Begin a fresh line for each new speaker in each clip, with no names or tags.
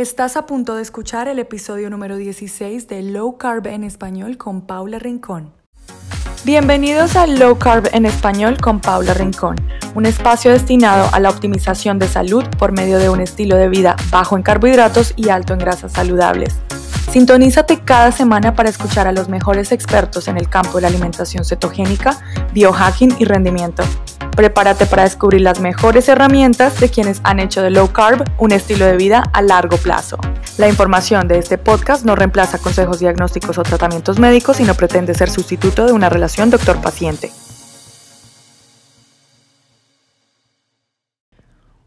Estás a punto de escuchar el episodio número 16 de Low Carb en Español con Paula Rincón. Bienvenidos a Low Carb en Español con Paula Rincón, un espacio destinado a la optimización de salud por medio de un estilo de vida bajo en carbohidratos y alto en grasas saludables. Sintonízate cada semana para escuchar a los mejores expertos en el campo de la alimentación cetogénica, biohacking y rendimiento. Prepárate para descubrir las mejores herramientas de quienes han hecho de low carb un estilo de vida a largo plazo. La información de este podcast no reemplaza consejos diagnósticos o tratamientos médicos y no pretende ser sustituto de una relación doctor-paciente.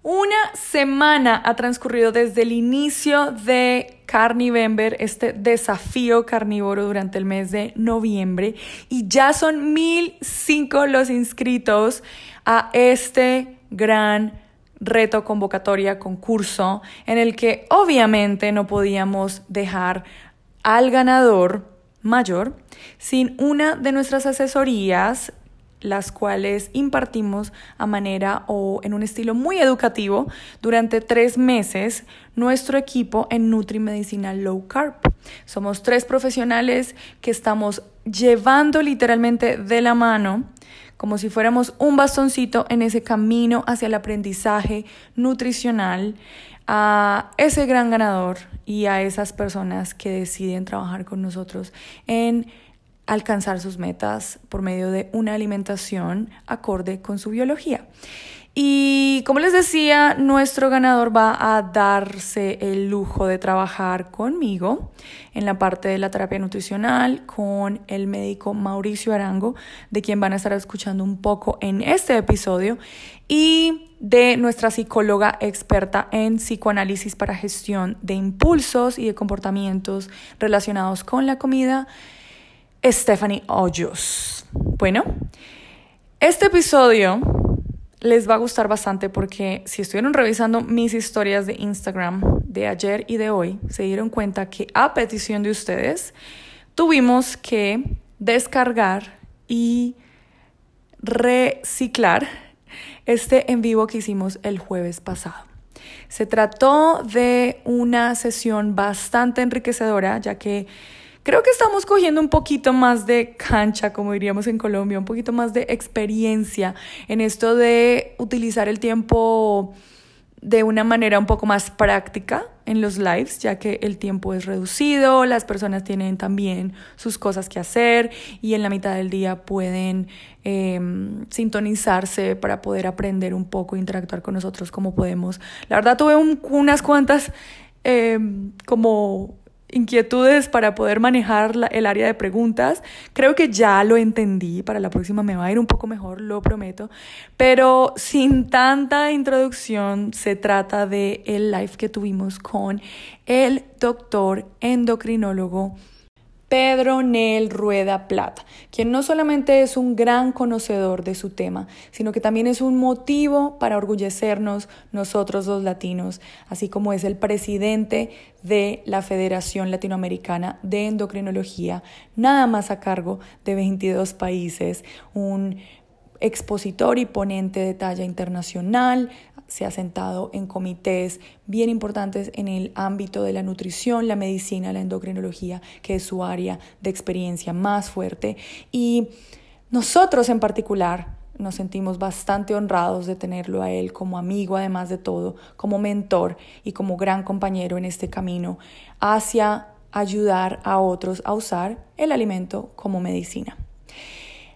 Una semana ha transcurrido desde el inicio de Carnivember, este desafío carnívoro durante el mes de noviembre, y ya son 1005 los inscritos a este gran reto, convocatoria, concurso, en el que obviamente no podíamos dejar al ganador mayor sin una de nuestras asesorías las cuales impartimos a manera o en un estilo muy educativo durante tres meses nuestro equipo en Nutrimedicina Low Carb. Somos tres profesionales que estamos llevando literalmente de la mano como si fuéramos un bastoncito en ese camino hacia el aprendizaje nutricional a ese gran ganador y a esas personas que deciden trabajar con nosotros en alcanzar sus metas por medio de una alimentación acorde con su biología. Y como les decía, nuestro ganador va a darse el lujo de trabajar conmigo en la parte de la terapia nutricional con el médico Mauricio Arango, de quien van a estar escuchando un poco en este episodio, y de nuestra psicóloga experta en psicoanálisis para gestión de impulsos y de comportamientos relacionados con la comida Stephanie Hoyos. Bueno, este episodio les va a gustar bastante porque si estuvieron revisando mis historias de Instagram de ayer y de hoy, se dieron cuenta que a petición de ustedes tuvimos que descargar y reciclar este en vivo que hicimos el jueves pasado. Se trató de una sesión bastante enriquecedora, ya que Creo que estamos cogiendo un poquito más de cancha, como diríamos en Colombia, un poquito más de experiencia en esto de utilizar el tiempo de una manera un poco más práctica en los lives, ya que el tiempo es reducido, las personas tienen también sus cosas que hacer y en la mitad del día pueden em, sintonizarse para poder aprender un poco, interactuar con nosotros como podemos. La verdad tuve unas cuantas em, como inquietudes para poder manejar el área de preguntas. Creo que ya lo entendí, para la próxima me va a ir un poco mejor, lo prometo. Pero sin tanta introducción, se trata de el live que tuvimos con el doctor endocrinólogo Pedro Nel Rueda Plata, quien no solamente es un gran conocedor de su tema, sino que también es un motivo para orgullecernos nosotros los latinos, así como es el presidente de la Federación Latinoamericana de Endocrinología, nada más a cargo de 22 países, un expositor y ponente de talla internacional, se ha sentado en comités bien importantes en el ámbito de la nutrición, la medicina, la endocrinología, que es su área de experiencia más fuerte. Y nosotros en particular nos sentimos bastante honrados de tenerlo a él como amigo, además de todo, como mentor y como gran compañero en este camino hacia ayudar a otros a usar el alimento como medicina.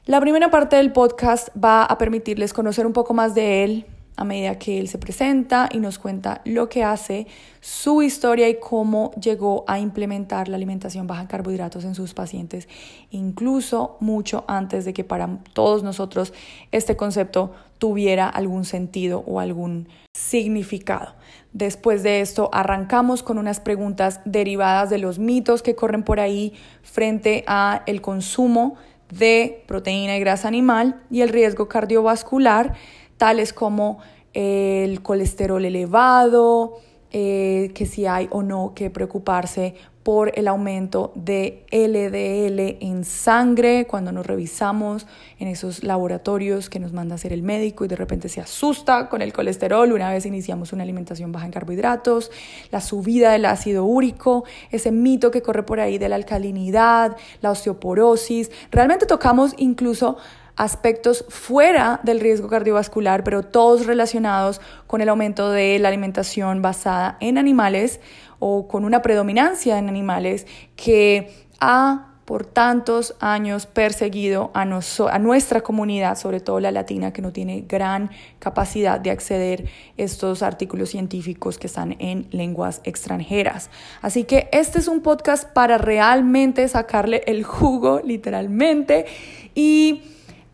La primera parte del podcast va a permitirles conocer un poco más de él a medida que él se presenta y nos cuenta lo que hace, su historia y cómo llegó a implementar la alimentación baja en carbohidratos en sus pacientes, incluso mucho antes de que para todos nosotros este concepto tuviera algún sentido o algún significado. Después de esto arrancamos con unas preguntas derivadas de los mitos que corren por ahí frente a el consumo de proteína y grasa animal y el riesgo cardiovascular, tales como el colesterol elevado, eh, que si hay o no que preocuparse por el aumento de LDL en sangre cuando nos revisamos en esos laboratorios que nos manda hacer el médico y de repente se asusta con el colesterol una vez iniciamos una alimentación baja en carbohidratos, la subida del ácido úrico, ese mito que corre por ahí de la alcalinidad, la osteoporosis. Realmente tocamos incluso aspectos fuera del riesgo cardiovascular, pero todos relacionados con el aumento de la alimentación basada en animales o con una predominancia en animales que ha por tantos años perseguido a, a, nuestra comunidad, sobre todo la latina, que no tiene gran capacidad de acceder a estos artículos científicos que están en lenguas extranjeras. Así que este es un podcast para realmente sacarle el jugo, literalmente, y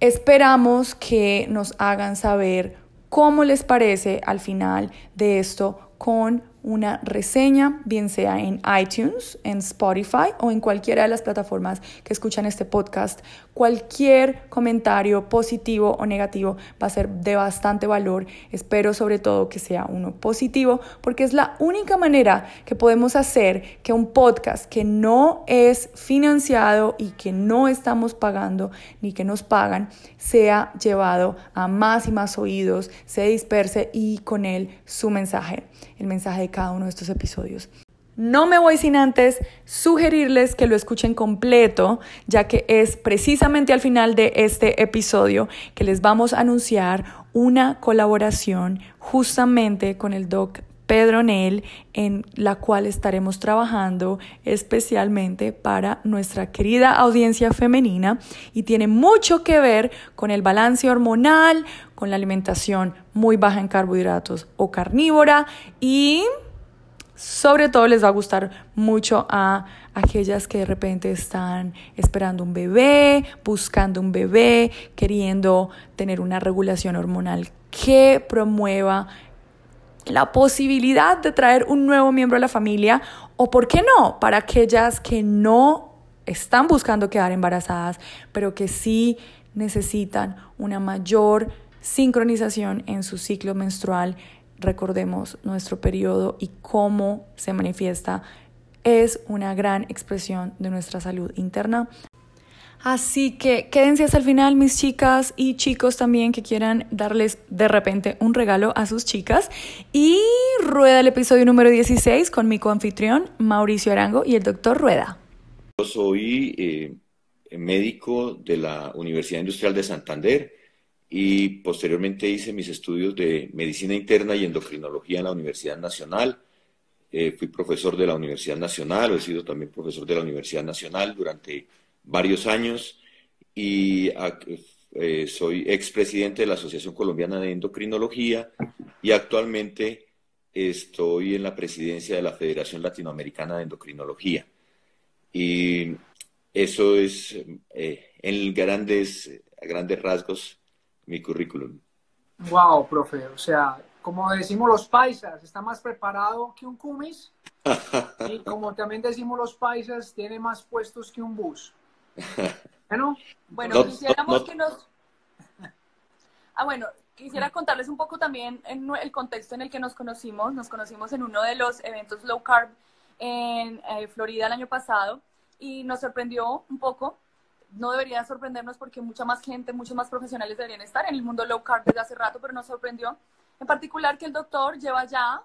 esperamos que nos hagan saber cómo les parece al final de esto con una reseña, bien sea en iTunes, en Spotify o en cualquiera de las plataformas que escuchan este podcast. Cualquier comentario positivo o negativo va a ser de bastante valor. Espero sobre todo que sea uno positivo porque es la única manera que podemos hacer que un podcast que no es financiado y que no estamos pagando ni que nos pagan sea llevado a más y más oídos, se disperse y con él su mensaje, el mensaje de cada uno de estos episodios. No me voy sin antes sugerirles que lo escuchen completo, ya que es precisamente al final de este episodio que les vamos a anunciar una colaboración justamente con el doc Pedro Nel, en la cual estaremos trabajando especialmente para nuestra querida audiencia femenina y tiene mucho que ver con el balance hormonal, con la alimentación muy baja en carbohidratos o carnívora y sobre todo les va a gustar mucho a aquellas que de repente están esperando un bebé, buscando un bebé, queriendo tener una regulación hormonal que promueva la posibilidad de traer un nuevo miembro a la familia o, ¿por qué no?, para aquellas que no están buscando quedar embarazadas, pero que sí necesitan una mayor sincronización en su ciclo menstrual recordemos nuestro periodo y cómo se manifiesta, es una gran expresión de nuestra salud interna. Así que quédense hasta el final, mis chicas y chicos también que quieran darles de repente un regalo a sus chicas. Y rueda el episodio número 16 con mi coanfitrión Mauricio Arango y el doctor Rueda.
Yo soy eh, médico de la Universidad Industrial de Santander y posteriormente hice mis estudios de medicina interna y endocrinología en la Universidad Nacional. Eh, fui profesor de la Universidad Nacional, he sido también profesor de la Universidad Nacional durante varios años y eh, soy expresidente de la Asociación Colombiana de Endocrinología y actualmente estoy en la presidencia de la Federación Latinoamericana de Endocrinología. Y eso es eh, en grandes, grandes rasgos mi currículum.
Wow, profe, o sea, como decimos los paisas, está más preparado que un cumis y como también decimos los paisas, tiene más puestos que un bus.
Bueno, bueno quisiéramos que nos... Ah, bueno, quisiera contarles un poco también en el contexto en el que nos conocimos. Nos conocimos en uno de los eventos low carb en eh, Florida el año pasado y nos sorprendió un poco no debería sorprendernos porque mucha más gente, muchos más profesionales deberían estar en el mundo low carb desde hace rato, pero nos sorprendió en particular que el doctor lleva ya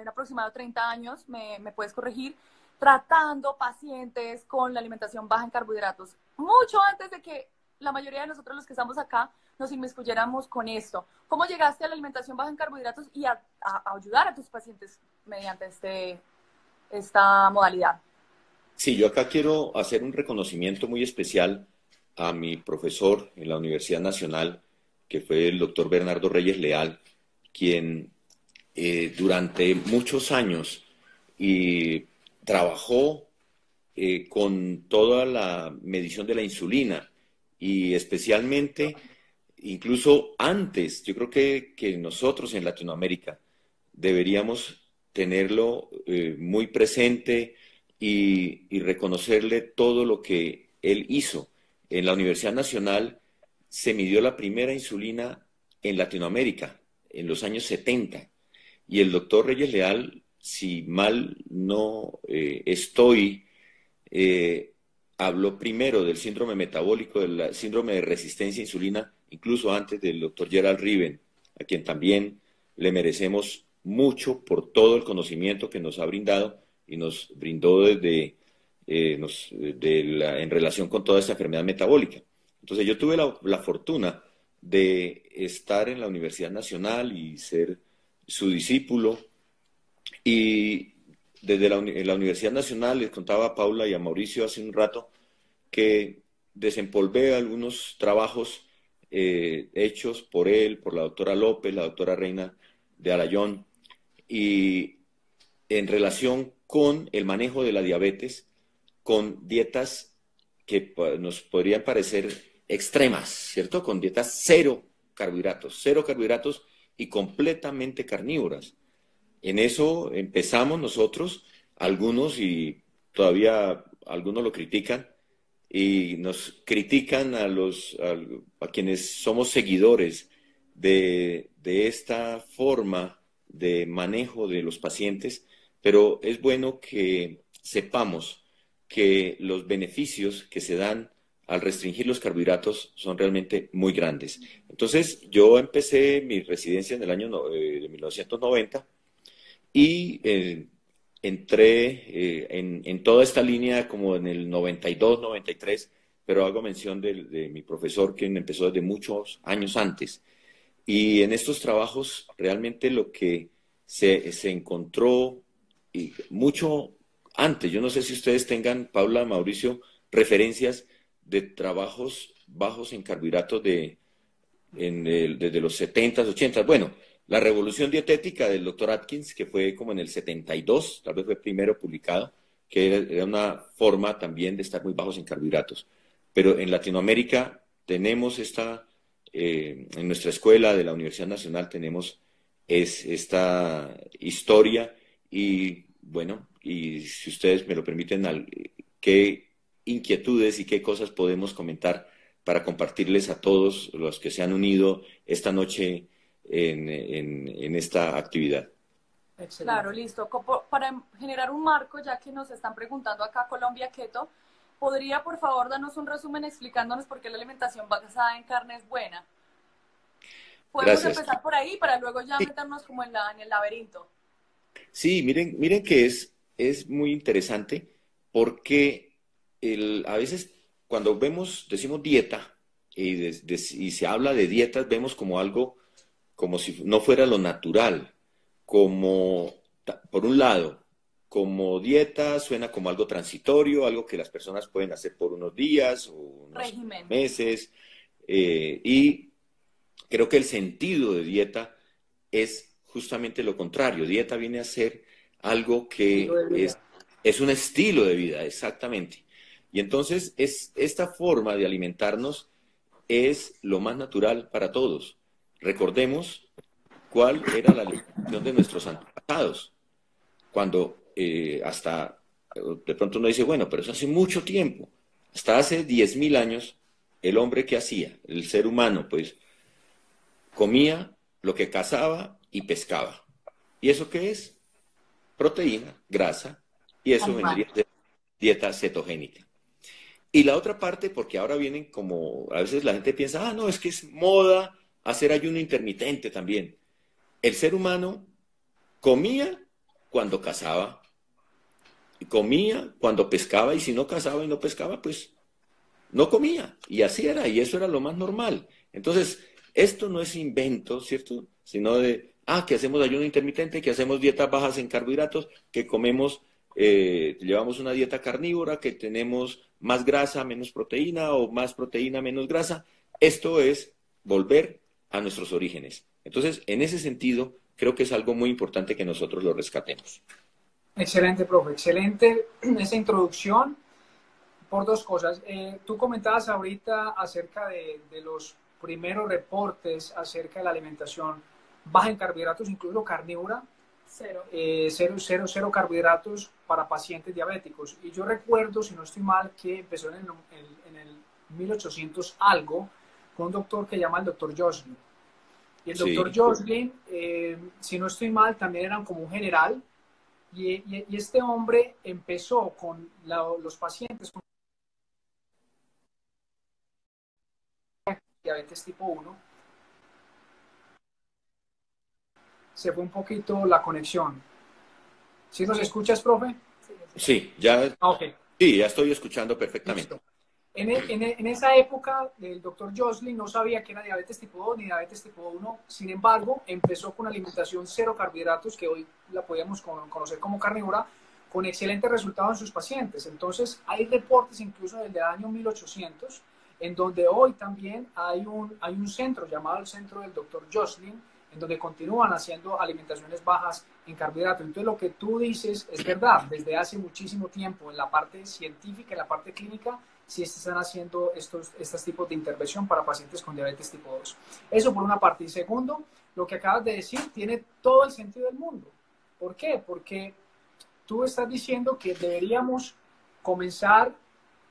en aproximado 30 años, me, me puedes corregir, tratando pacientes con la alimentación baja en carbohidratos, mucho antes de que la mayoría de nosotros los que estamos acá nos inmiscuyéramos con esto. ¿Cómo llegaste a la alimentación baja en carbohidratos y a, a ayudar a tus pacientes mediante este, esta modalidad?
Sí, yo acá quiero hacer un reconocimiento muy especial a mi profesor en la Universidad Nacional, que fue el doctor Bernardo Reyes Leal, quien eh, durante muchos años y trabajó eh, con toda la medición de la insulina y especialmente, incluso antes, yo creo que, nosotros en Latinoamérica deberíamos tenerlo eh, muy presente y, reconocerle todo lo que él hizo. En la Universidad Nacional se midió la primera insulina en Latinoamérica en los años 70 y el doctor Reyes Leal, si mal no eh, estoy, eh, habló primero del síndrome metabólico, del síndrome de resistencia a insulina, incluso antes del doctor Gerald Riven, a quien también le merecemos mucho por todo el conocimiento que nos ha brindado y nos brindó desde eh, en relación con toda esta enfermedad metabólica. Entonces yo tuve la, fortuna de estar en la Universidad Nacional y ser su discípulo. Y desde la, la, Universidad Nacional les contaba a Paula y a Mauricio hace un rato que desempolvé algunos trabajos eh, hechos por él, por la doctora López, la doctora Reina de Alayón, y en relación con el manejo de la diabetes, con dietas que nos podrían parecer extremas, ¿cierto? Con dietas cero carbohidratos, cero carbohidratos y completamente carnívoras. En eso empezamos nosotros, algunos y todavía algunos lo critican y nos critican a los a, quienes somos seguidores de, de esta forma de manejo de los pacientes, pero es bueno que sepamos que los beneficios que se dan al restringir los carbohidratos son realmente muy grandes. Entonces, yo empecé mi residencia en el año eh, de 1990 y eh, entré eh, en, toda esta línea como en el 92, 93, pero hago mención de, mi profesor, quien empezó desde muchos años antes. Y en estos trabajos realmente lo que se, se encontró y mucho antes, yo no sé si ustedes tengan, Paula, Mauricio, referencias de trabajos bajos en carbohidratos de, desde los 70s, 80 Bueno, la revolución dietética del doctor Atkins, que fue como en el 72, tal vez fue primero publicado, que era, una forma también de estar muy bajos en carbohidratos. Pero en Latinoamérica tenemos esta, eh, en nuestra escuela de la Universidad Nacional tenemos es, esta historia y bueno, y si ustedes me lo permiten, ¿qué inquietudes y qué cosas podemos comentar para compartirles a todos los que se han unido esta noche en, esta actividad.
Claro, listo. Para generar un marco, ya que nos están preguntando acá Colombia Keto, ¿podría por favor darnos un resumen explicándonos por qué la alimentación basada en carne es buena? Podemos empezar por ahí para luego ya meternos como en, la, en el laberinto.
Sí, miren, miren que es, es muy interesante porque a veces cuando vemos, decimos dieta, y, se habla de dietas, vemos como algo, como si no fuera lo natural, como, por un lado, como dieta suena como algo transitorio, algo que las personas pueden hacer por unos días o unos meses, eh, y creo que el sentido de dieta es justamente lo contrario. Dieta viene a ser algo que es, es, un estilo de vida, exactamente. Y entonces es, esta forma de alimentarnos es lo más natural para todos. Recordemos cuál era la alimentación de nuestros antepasados. Cuando eh, hasta, de pronto uno dice, bueno, pero eso hace mucho tiempo. Hasta hace 10.000 años, el hombre que hacía, el ser humano, pues, comía lo que cazaba y pescaba. ¿Y eso qué es? Proteína, grasa, y eso vendría de dieta cetogénica. Y la otra parte, porque ahora vienen como, a veces la gente piensa, ah, no, es que es moda hacer ayuno intermitente también. El ser humano comía cuando cazaba, y comía cuando pescaba, y si no cazaba y no pescaba, pues no comía. Y así era, y eso era lo más normal. Entonces, esto no es invento, ¿cierto? Sino de, ah, que hacemos ayuno intermitente, que hacemos dietas bajas en carbohidratos, que comemos, eh, llevamos una dieta carnívora, que tenemos más grasa, menos proteína o más proteína, menos grasa. Esto es volver a nuestros orígenes. Entonces, en ese sentido, creo que es algo muy importante que nosotros lo rescatemos.
Excelente, profe. Excelente esa introducción por dos cosas. Eh, tú comentabas ahorita acerca de, los primeros reportes acerca de la alimentación baja en carbohidratos, incluso carnívora. Cero. Eh, cero, cero, cero carbohidratos para pacientes diabéticos. Y yo recuerdo, si no estoy mal, que empezó en el, en, el 1800 algo con un doctor que llama el doctor Josley. Y el doctor Joslin, eh, si no estoy mal, también era como un general. Y, este hombre empezó con los pacientes con diabetes tipo 1. Se fue un poquito la conexión. ¿Sí nos escuchas, profe?
Sí, ya, ah, sí, ya estoy escuchando perfectamente.
En, en, esa época, el doctor Joslin no sabía que era diabetes tipo 2 ni diabetes tipo 1. Sin embargo, empezó con alimentación cero carbohidratos, que hoy la podíamos conocer como carnívora, con excelentes resultados en sus pacientes. Entonces, hay reportes incluso desde el año 1800, en donde hoy también hay un, hay un centro llamado el Centro del Doctor Joslin, en donde continúan haciendo alimentaciones bajas en carbohidratos. Entonces, lo que tú dices es verdad. Desde hace muchísimo tiempo, en la parte científica, en la parte clínica, sí se están haciendo estos, estos tipos de intervención para pacientes con diabetes tipo 2. Eso por una parte. Y segundo, lo que acabas de decir tiene todo el sentido del mundo. ¿Por qué? Porque tú estás diciendo que deberíamos comenzar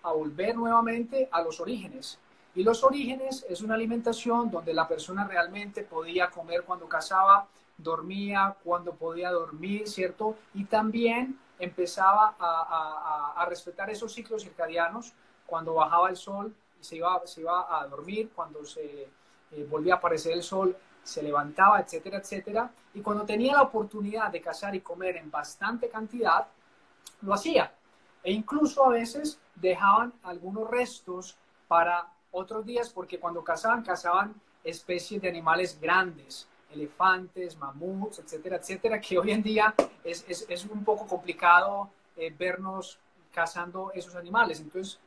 a volver nuevamente a los orígenes. Y los orígenes es una alimentación donde la persona realmente podía comer cuando cazaba, dormía cuando podía dormir, ¿cierto? Y también empezaba a, a, a respetar esos ciclos circadianos cuando bajaba el sol y se iba, se iba a dormir, cuando se eh, volvía a aparecer el sol, se levantaba, etcétera, etcétera. Y cuando tenía la oportunidad de cazar y comer en bastante cantidad, lo hacía. E incluso a veces dejaban algunos restos para otros días porque cuando cazaban, cazaban especies de animales grandes, elefantes, mamuts, etcétera, etcétera, que hoy en día es, es, es un poco complicado eh, vernos cazando esos animales. Entonces,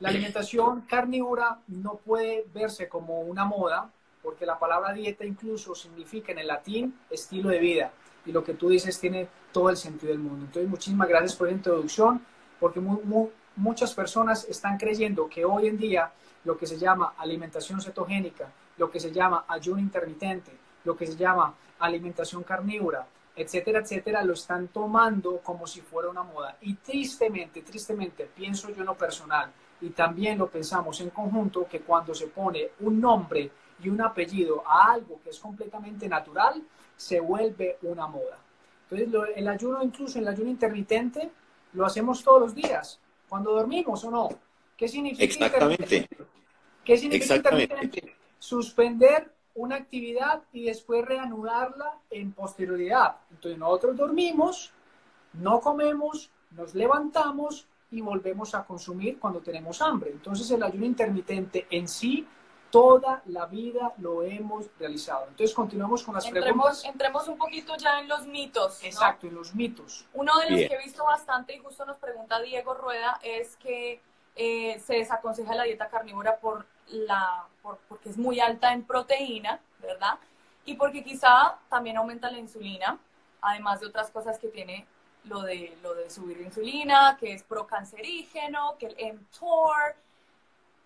la alimentación carnívora no puede verse como una moda, porque la palabra dieta incluso significa en el latín estilo de vida. Y lo que tú dices tiene todo el sentido del mundo. Entonces, muchísimas gracias por la introducción, porque muchas personas están creyendo que hoy en día lo que se llama alimentación cetogénica, lo que se llama ayuno intermitente, lo que se llama alimentación carnívora, etcétera, etcétera, lo están tomando como si fuera una moda. Y tristemente, tristemente, pienso yo en lo personal, y también lo pensamos en conjunto, que cuando se pone un nombre y un apellido a algo que es completamente natural, se vuelve una moda. Entonces, el ayuno, incluso el ayuno intermitente, lo hacemos todos los días, cuando dormimos o no. ¿Qué significa
Exactamente.
¿Qué significa intermitente? Suspender una actividad y después reanudarla en posterioridad. Entonces nosotros dormimos, no comemos, nos levantamos y volvemos a consumir cuando tenemos hambre. Entonces el ayuno intermitente en sí toda la vida lo hemos realizado. Entonces continuamos con las preguntas.
Entremos un poquito ya en los mitos.
Exacto, en los mitos.
Uno de los que he visto bastante y justo nos pregunta Diego Rueda es que eh, se desaconseja la dieta carnívora por la, por, porque es muy alta en proteína, ¿verdad? Y porque quizá también aumenta la insulina, además de otras cosas que tiene lo de, lo de subir insulina, que es procancerígeno, que el mTOR,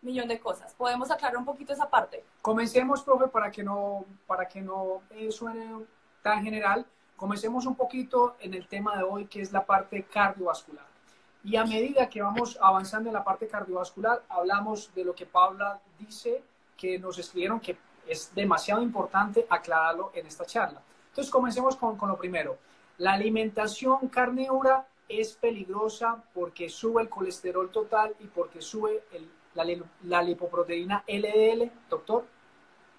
millón de cosas. ¿Podemos aclarar un poquito esa parte?
Comencemos, profe, para que no, para que no eh, suene tan general. Comencemos un poquito en el tema de hoy, que es la parte cardiovascular. Y a medida que vamos avanzando en la parte cardiovascular, hablamos de lo que Paula dice, que nos escribieron que es demasiado importante aclararlo en esta charla. Entonces, comencemos con, lo primero. La alimentación carnívora es peligrosa porque sube el colesterol total y porque sube la, lipoproteína LDL, doctor.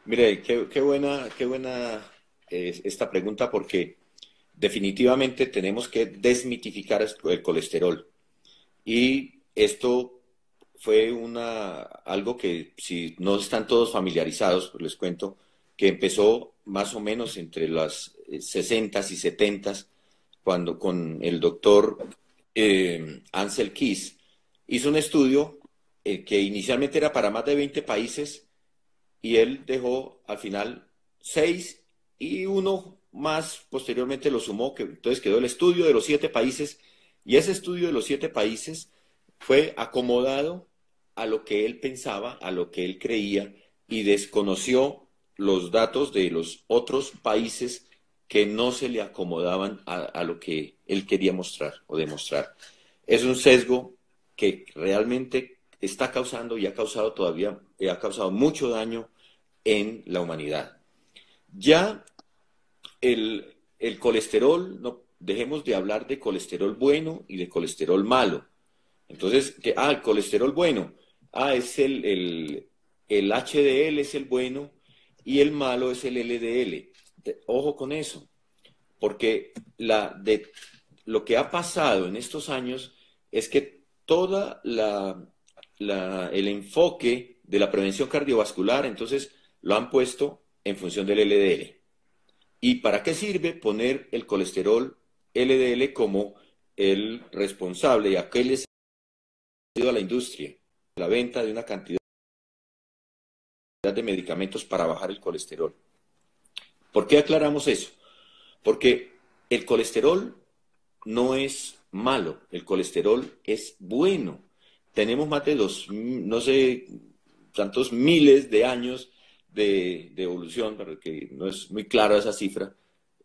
Mire, qué, buena, qué buena es esta pregunta porque definitivamente tenemos que desmitificar el colesterol. Y esto fue una, algo que si no están todos familiarizados, pues les cuento, que empezó más o menos entre las 60 y 70 cuando con el doctor eh, Ansel Keys hizo un estudio eh, que inicialmente era para más de 20 países y él dejó al final 6 y uno más posteriormente lo sumó, que entonces quedó el estudio de los siete países y ese estudio de los siete países fue acomodado a lo que él pensaba, a lo que él creía y desconoció los datos de los otros países que no se le acomodaban a, lo que él quería mostrar o demostrar. Es un sesgo que realmente está causando y ha causado todavía, ha causado mucho daño en la humanidad. Ya el, el colesterol, no, dejemos de hablar de colesterol bueno y de colesterol malo. Entonces, que, ah, el colesterol bueno, ah, es el, el, el HDL es el bueno y el malo es el LDL. ojo con eso, porque la, de, lo que ha pasado en estos años es que toda la, la, el enfoque de la prevención cardiovascular, entonces lo han puesto en función del LDL. ¿Y para qué sirve poner el colesterol LDL como el responsable y aquel es a la industria, la venta de una cantidad de medicamentos para bajar el colesterol. ¿Por qué aclaramos eso? Porque el colesterol no es malo, el colesterol es bueno. Tenemos más de dos, no sé, tantos miles de años de, de evolución, para que no es muy clara esa cifra,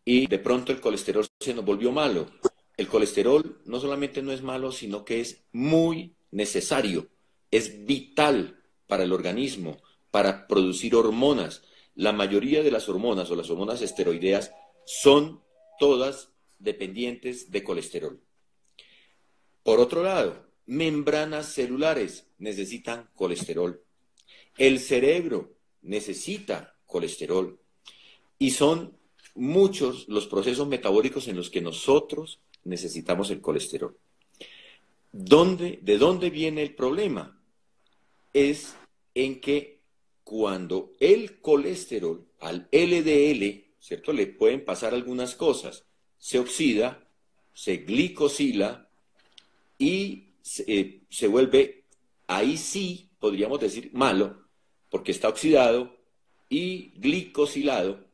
y de pronto el colesterol se nos volvió malo. El colesterol no solamente no es malo, sino que es muy necesario, es vital para el organismo, para producir hormonas. La mayoría de las hormonas o las hormonas esteroideas son todas dependientes de colesterol. Por otro lado, membranas celulares necesitan colesterol. El cerebro necesita colesterol. Y son muchos los procesos metabólicos en los que nosotros necesitamos el colesterol. ¿Dónde, ¿De dónde viene el problema? Es en que cuando el colesterol al LDL, ¿cierto? Le pueden pasar algunas cosas. Se oxida, se glicosila y se, eh, se vuelve, ahí sí podríamos decir malo, porque está oxidado y glicosilado,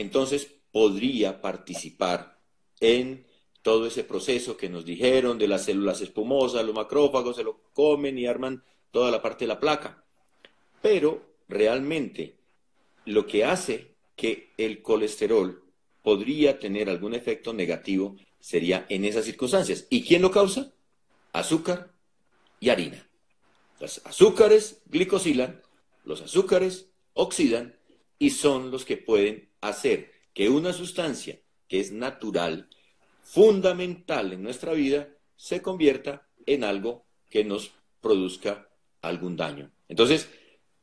entonces podría participar en todo ese proceso que nos dijeron de las células espumosas, los macrófagos se lo comen y arman toda la parte de la placa. Pero realmente lo que hace que el colesterol podría tener algún efecto negativo sería en esas circunstancias. ¿Y quién lo causa? Azúcar y harina. Los azúcares glicosilan, los azúcares oxidan y son los que pueden hacer que una sustancia que es natural, fundamental en nuestra vida, se convierta en algo que nos produzca algún daño. Entonces,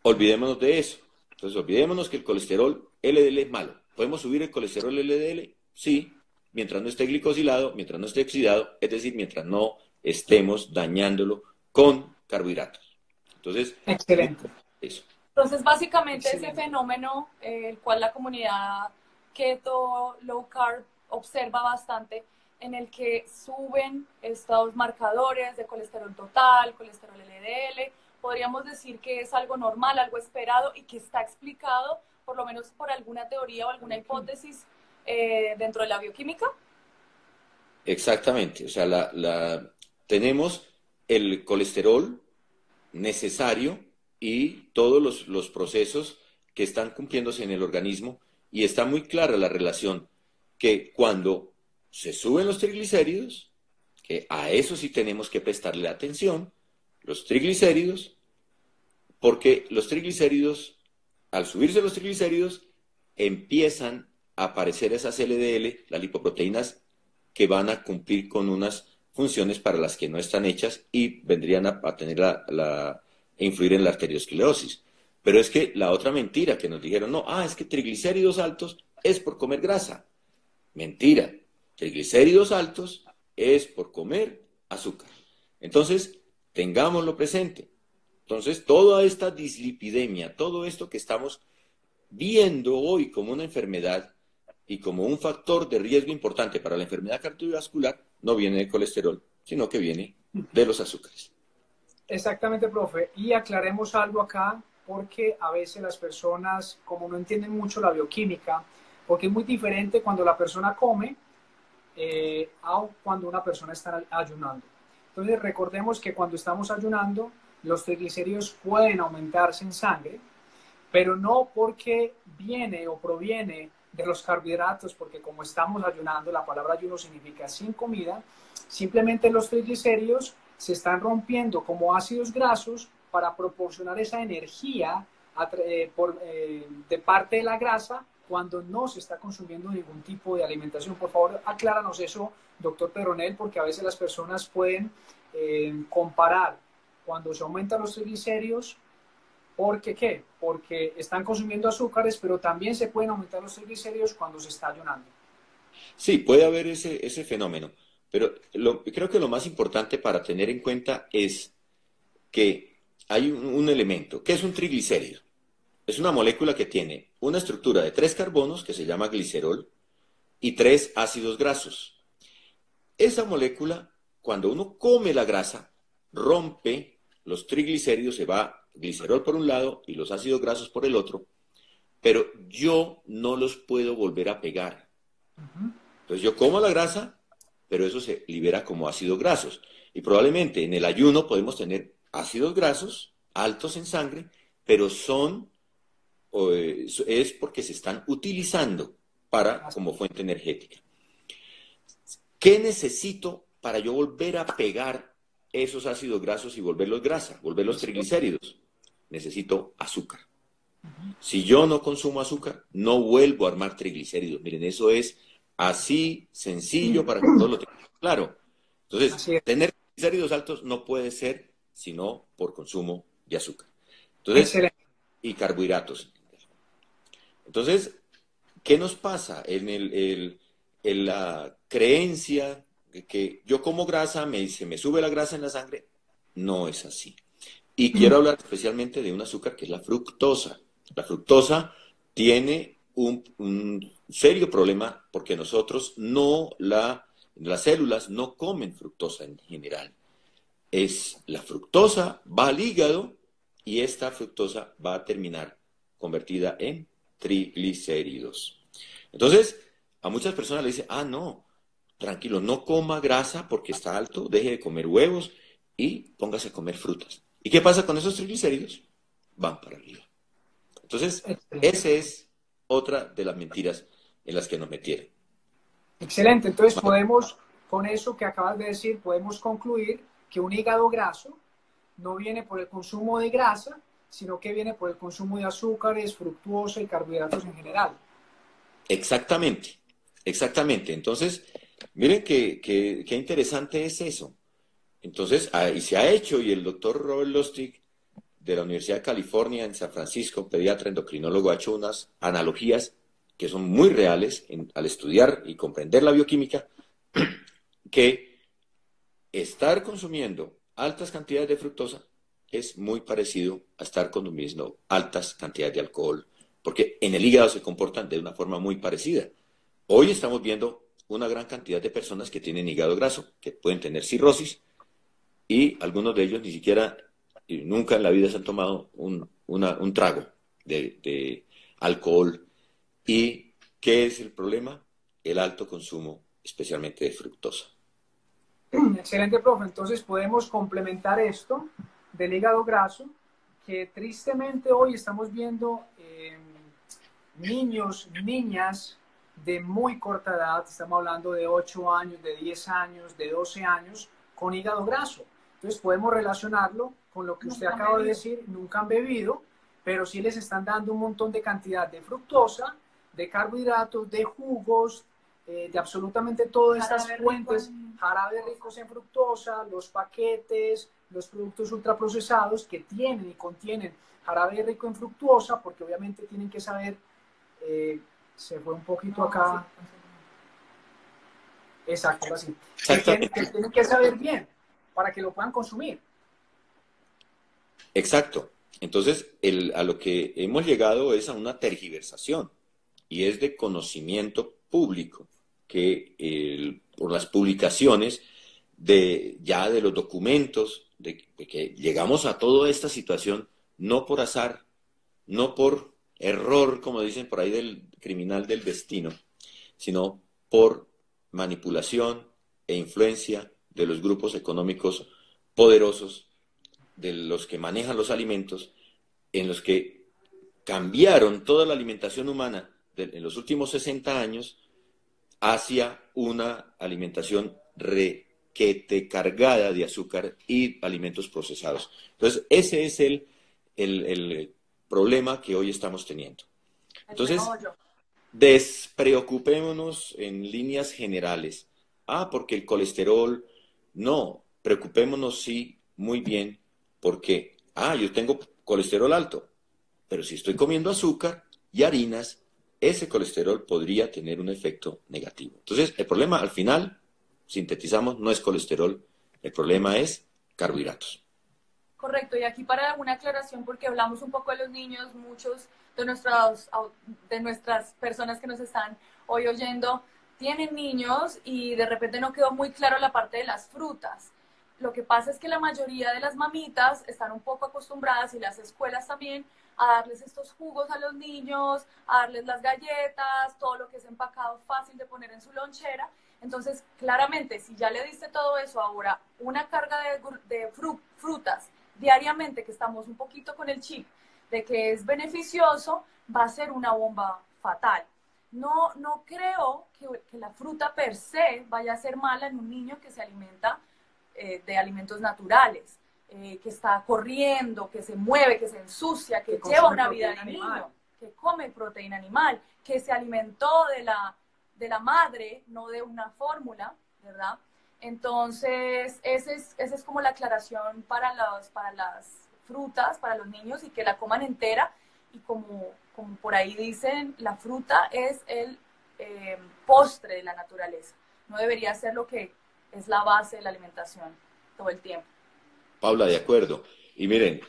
olvidémonos de eso. Entonces, olvidémonos que el colesterol LDL es malo. ¿Podemos subir el colesterol LDL? Sí, mientras no esté glicosilado, mientras no esté oxidado, es decir, mientras no estemos dañándolo con carbohidratos. Entonces,
excelente.
Eso. Entonces, básicamente ese fenómeno, eh, el cual la comunidad keto, low carb observa bastante, en el que suben estos marcadores de colesterol total, colesterol LDL, podríamos decir que es algo normal, algo esperado y que está explicado por lo menos por alguna teoría o alguna hipótesis eh, dentro de la bioquímica.
Exactamente, o sea, la, tenemos el colesterol necesario y todos los, los procesos que están cumpliéndose en el organismo. Y está muy clara la relación que cuando se suben los triglicéridos, que a eso sí tenemos que prestarle atención, los triglicéridos, porque los triglicéridos, al subirse los triglicéridos, empiezan a aparecer esas LDL, las lipoproteínas, que van a cumplir con unas funciones para las que no están hechas y vendrían a, tener la, la, influir en la arteriosclerosis. Pero es que la otra mentira que nos dijeron, no, ah, es que triglicéridos altos es por comer grasa. Mentira. Triglicéridos altos es por comer azúcar. Entonces, tengámoslo presente. Entonces, toda esta dislipidemia, todo esto que estamos viendo hoy como una enfermedad y como un factor de riesgo importante para la enfermedad cardiovascular, no viene del colesterol, sino que viene de los azúcares.
Exactamente, profe. Y aclaremos algo acá porque a veces las personas, como no entienden mucho la bioquímica, porque es muy diferente cuando la persona come eh, a cuando una persona está ayunando. Entonces recordemos que cuando estamos ayunando, los triglicéridos pueden aumentarse en sangre, pero no porque viene o proviene de los carbohidratos, porque como estamos ayunando, la palabra ayuno significa sin comida, simplemente los triglicéridos se están rompiendo como ácidos grasos para proporcionar esa energía eh, eh, de parte de la grasa cuando no se está consumiendo ningún tipo de alimentación. Por favor, acláranos eso, doctor Peronel, porque a veces las personas pueden eh, comparar cuando se aumentan los triglicéridos, ¿por qué? Porque están consumiendo azúcares, pero también se pueden aumentar los triglicéridos cuando se está ayunando.
Sí, puede haber ese, ese fenómeno, pero creo que lo más importante para tener en cuenta es que hay un, un elemento, que es un triglicérido. Es una molécula que tiene una estructura de tres carbonos, que se llama glicerol, y tres ácidos grasos. Esa molécula, cuando uno come la grasa, rompe los triglicéridos, se va glicerol por un lado y los ácidos grasos por el otro, pero yo no los puedo volver a pegar. Entonces yo como la grasa, pero eso se libera como ácidos grasos. Y probablemente en el ayuno podemos tener ácidos grasos altos en sangre, pero son es porque se están utilizando para como fuente energética. ¿Qué necesito para yo volver a pegar esos ácidos grasos y volverlos grasa, volverlos triglicéridos? Necesito azúcar. Si yo no consumo azúcar, no vuelvo a armar triglicéridos. Miren, eso es así sencillo para que todos lo tengan claro. Entonces, tener triglicéridos altos no puede ser sino por consumo de azúcar. Entonces, y carbohidratos. Entonces, ¿qué nos pasa en, el, en la creencia de que yo como grasa, me, se me sube la grasa en la sangre? No es así. Y quiero hablar especialmente de un azúcar que es la fructosa. La fructosa tiene un, serio problema porque nosotros no la, las células no comen fructosa en general. Es la fructosa va al hígado y esta fructosa va a terminar convertida en triglicéridos. Entonces, a muchas personas le dicen, ah, no, tranquilo, no coma grasa porque está alto, deje de comer huevos y póngase a comer frutas. ¿Y qué pasa con esos triglicéridos? Van para arriba. Entonces, esa es otra de las mentiras en las que nos metieron.
Excelente, entonces podemos, con eso que acabas de decir, podemos concluir que un hígado graso no viene por el consumo de grasa, sino que viene por el consumo de azúcares, fructuosa y carbohidratos en general.
Exactamente, exactamente. Entonces, miren qué interesante es eso. Entonces, ahí se ha hecho y el doctor Robert Lustig de la Universidad de California en San Francisco, pediatra endocrinólogo, ha hecho unas analogías que son muy reales al estudiar y comprender la bioquímica, que estar consumiendo altas cantidades de fructosa es muy parecido a estar consumiendo altas cantidades de alcohol, porque en el hígado se comportan de una forma muy parecida. Hoy estamos viendo una gran cantidad de personas que tienen hígado graso, que pueden tener cirrosis, y algunos de ellos ni siquiera, nunca en la vida se han tomado un, trago de, de alcohol. ¿Y qué es el problema? El alto consumo, especialmente de fructosa.
Excelente, profe. Entonces podemos complementar esto del hígado graso, que tristemente hoy estamos viendo eh, niños, niñas de muy corta edad, estamos hablando de 8 años, de 10 años, de 12 años, con hígado graso. Entonces podemos relacionarlo con lo que usted acaba de decir, nunca han bebido, pero sí les están dando un montón de cantidad de fructosa, de carbohidratos, de jugos, eh, de absolutamente todas estas fuentes, jarabes ricos en fructosa, los paquetes, los productos ultraprocesados que tienen y contienen jarabe rico en fructuosa, porque obviamente tienen que saber, eh, se fue un poquito acá. Exacto, así. tienen, que saber bien para que lo puedan consumir.
Exacto. Entonces, a lo que hemos llegado es a una tergiversación y es de conocimiento público que por las publicaciones de ya de los documentos de, que llegamos a toda esta situación no por azar, no por error, como dicen por ahí del criminal del destino, sino por manipulación e influencia de los grupos económicos poderosos, de los que manejan los alimentos, en los que cambiaron toda la alimentación humana en los últimos 60 años hacia una alimentación re te cargada de azúcar y alimentos procesados. Entonces, ese es el, el, problema que hoy estamos teniendo. Entonces, despreocupémonos en líneas generales. Ah, porque el colesterol, no, preocupémonos sí muy bien porque, ah, yo tengo colesterol alto, pero si estoy comiendo azúcar y harinas, ese colesterol podría tener un efecto negativo. Entonces, el problema al final, sintetizamos, no es colesterol, el problema es carbohidratos.
Correcto, y aquí para una aclaración, porque hablamos un poco de los niños, muchos de, nuestros, de nuestras personas que nos están hoy oyendo tienen niños y de repente no quedó muy claro la parte de las frutas. Lo que pasa es que la mayoría de las mamitas están un poco acostumbradas y las escuelas también a darles estos jugos a los niños, a darles las galletas, todo lo que es empacado fácil de poner en su lonchera. Entonces, claramente, si ya le diste todo eso ahora, una carga de, frutas diariamente, que estamos un poquito con el chip de que es beneficioso, va a ser una bomba fatal. No, no creo que, la fruta per se vaya a ser mala en un niño que se alimenta eh, de alimentos naturales, eh, que está corriendo, que se mueve, que se ensucia, que, lleva una vida de niño, que come proteína animal, que se alimentó de la, de la madre, no de una fórmula, ¿verdad? Entonces, esa es, esa es como la aclaración para, los, para las frutas, para los niños y que la coman entera. Y como, como por ahí dicen, la fruta es el eh, postre de la naturaleza. No debería ser lo que es la base de la alimentación todo el tiempo.
Paula, de acuerdo. Y miren,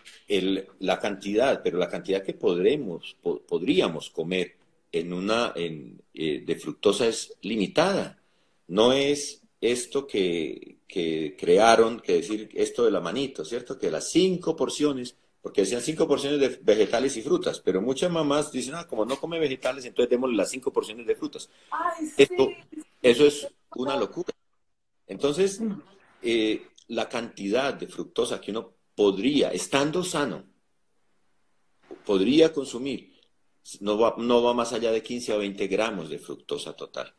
la cantidad, pero la cantidad que podremos, podríamos comer en una en, eh, de fructosa es limitada. No es esto que, que, crearon, que decir esto de la manito, ¿cierto? Que las cinco porciones, porque decían cinco porciones de vegetales y frutas, pero muchas mamás dicen, ah, como no come vegetales, entonces démosle las cinco porciones de frutas.
Ay, sí.
eso es una locura. Entonces, eh, la cantidad de fructosa que uno podría, estando sano, podría consumir, no va, no va más allá de 15 o 20 gramos de fructosa total.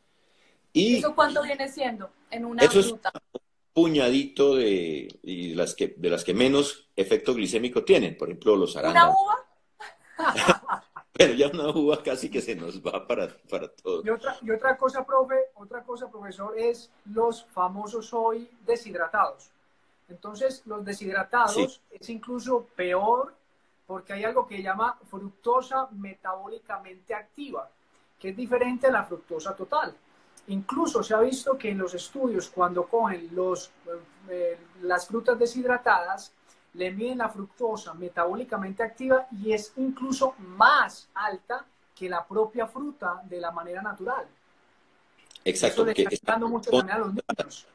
Y, ¿Eso cuánto viene siendo en una eso fruta? Es un
puñadito de, y las que, de las que menos efecto glicémico tienen, por ejemplo, los arándanos.
¿Una uva?
Pero ya una uva casi que se nos va para, para todo.
Y otra, y otra cosa, profe, otra cosa, profesor, es los famosos hoy deshidratados. Entonces, los deshidratados es incluso peor porque hay algo que llama fructosa metabólicamente activa, que es diferente a la fructosa total. Incluso se ha visto que en los estudios, cuando cogen los, eh, las frutas deshidratadas, le miden la fructosa metabólicamente activa y es incluso más alta que la propia fruta de la manera natural.
Exacto.
está mucho a los niños.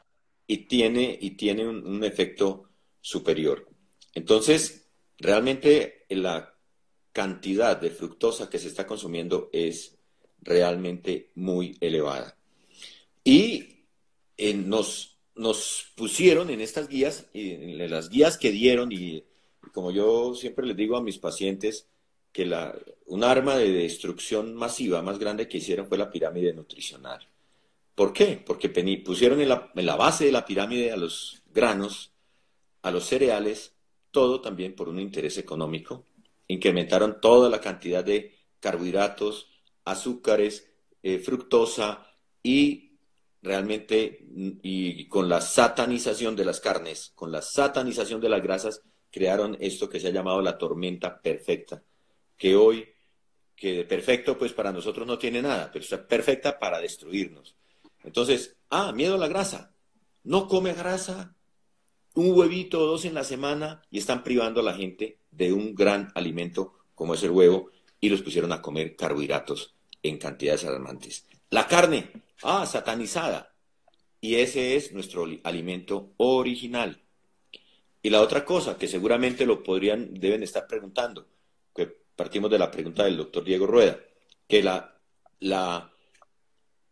Y tiene, y tiene un, efecto superior. Entonces, realmente la cantidad de fructosa que se está consumiendo es realmente muy elevada. Y eh, nos nos pusieron en estas guías, en las guías que dieron, y, como yo siempre les digo a mis pacientes, que la, un arma de destrucción masiva más grande que hicieron fue la pirámide nutricional. ¿Por qué? Porque pusieron en la, base de la pirámide a los granos, a los cereales, todo también por un interés económico. Incrementaron toda la cantidad de carbohidratos, azúcares, eh, fructosa y realmente y con la satanización de las carnes, con la satanización de las grasas, crearon esto que se ha llamado la tormenta perfecta, que hoy, que de perfecto pues para nosotros no tiene nada, pero está perfecta para destruirnos. Entonces, ah, miedo a la grasa. No come grasa, un huevito o dos en la semana y están privando a la gente de un gran alimento como es el huevo y los pusieron a comer carbohidratos en cantidades alarmantes. La carne, ah, satanizada. Y ese es nuestro alimento original. Y la otra cosa que seguramente lo podrían, deben estar preguntando, que partimos de la pregunta del doctor Diego Rueda, que la, la,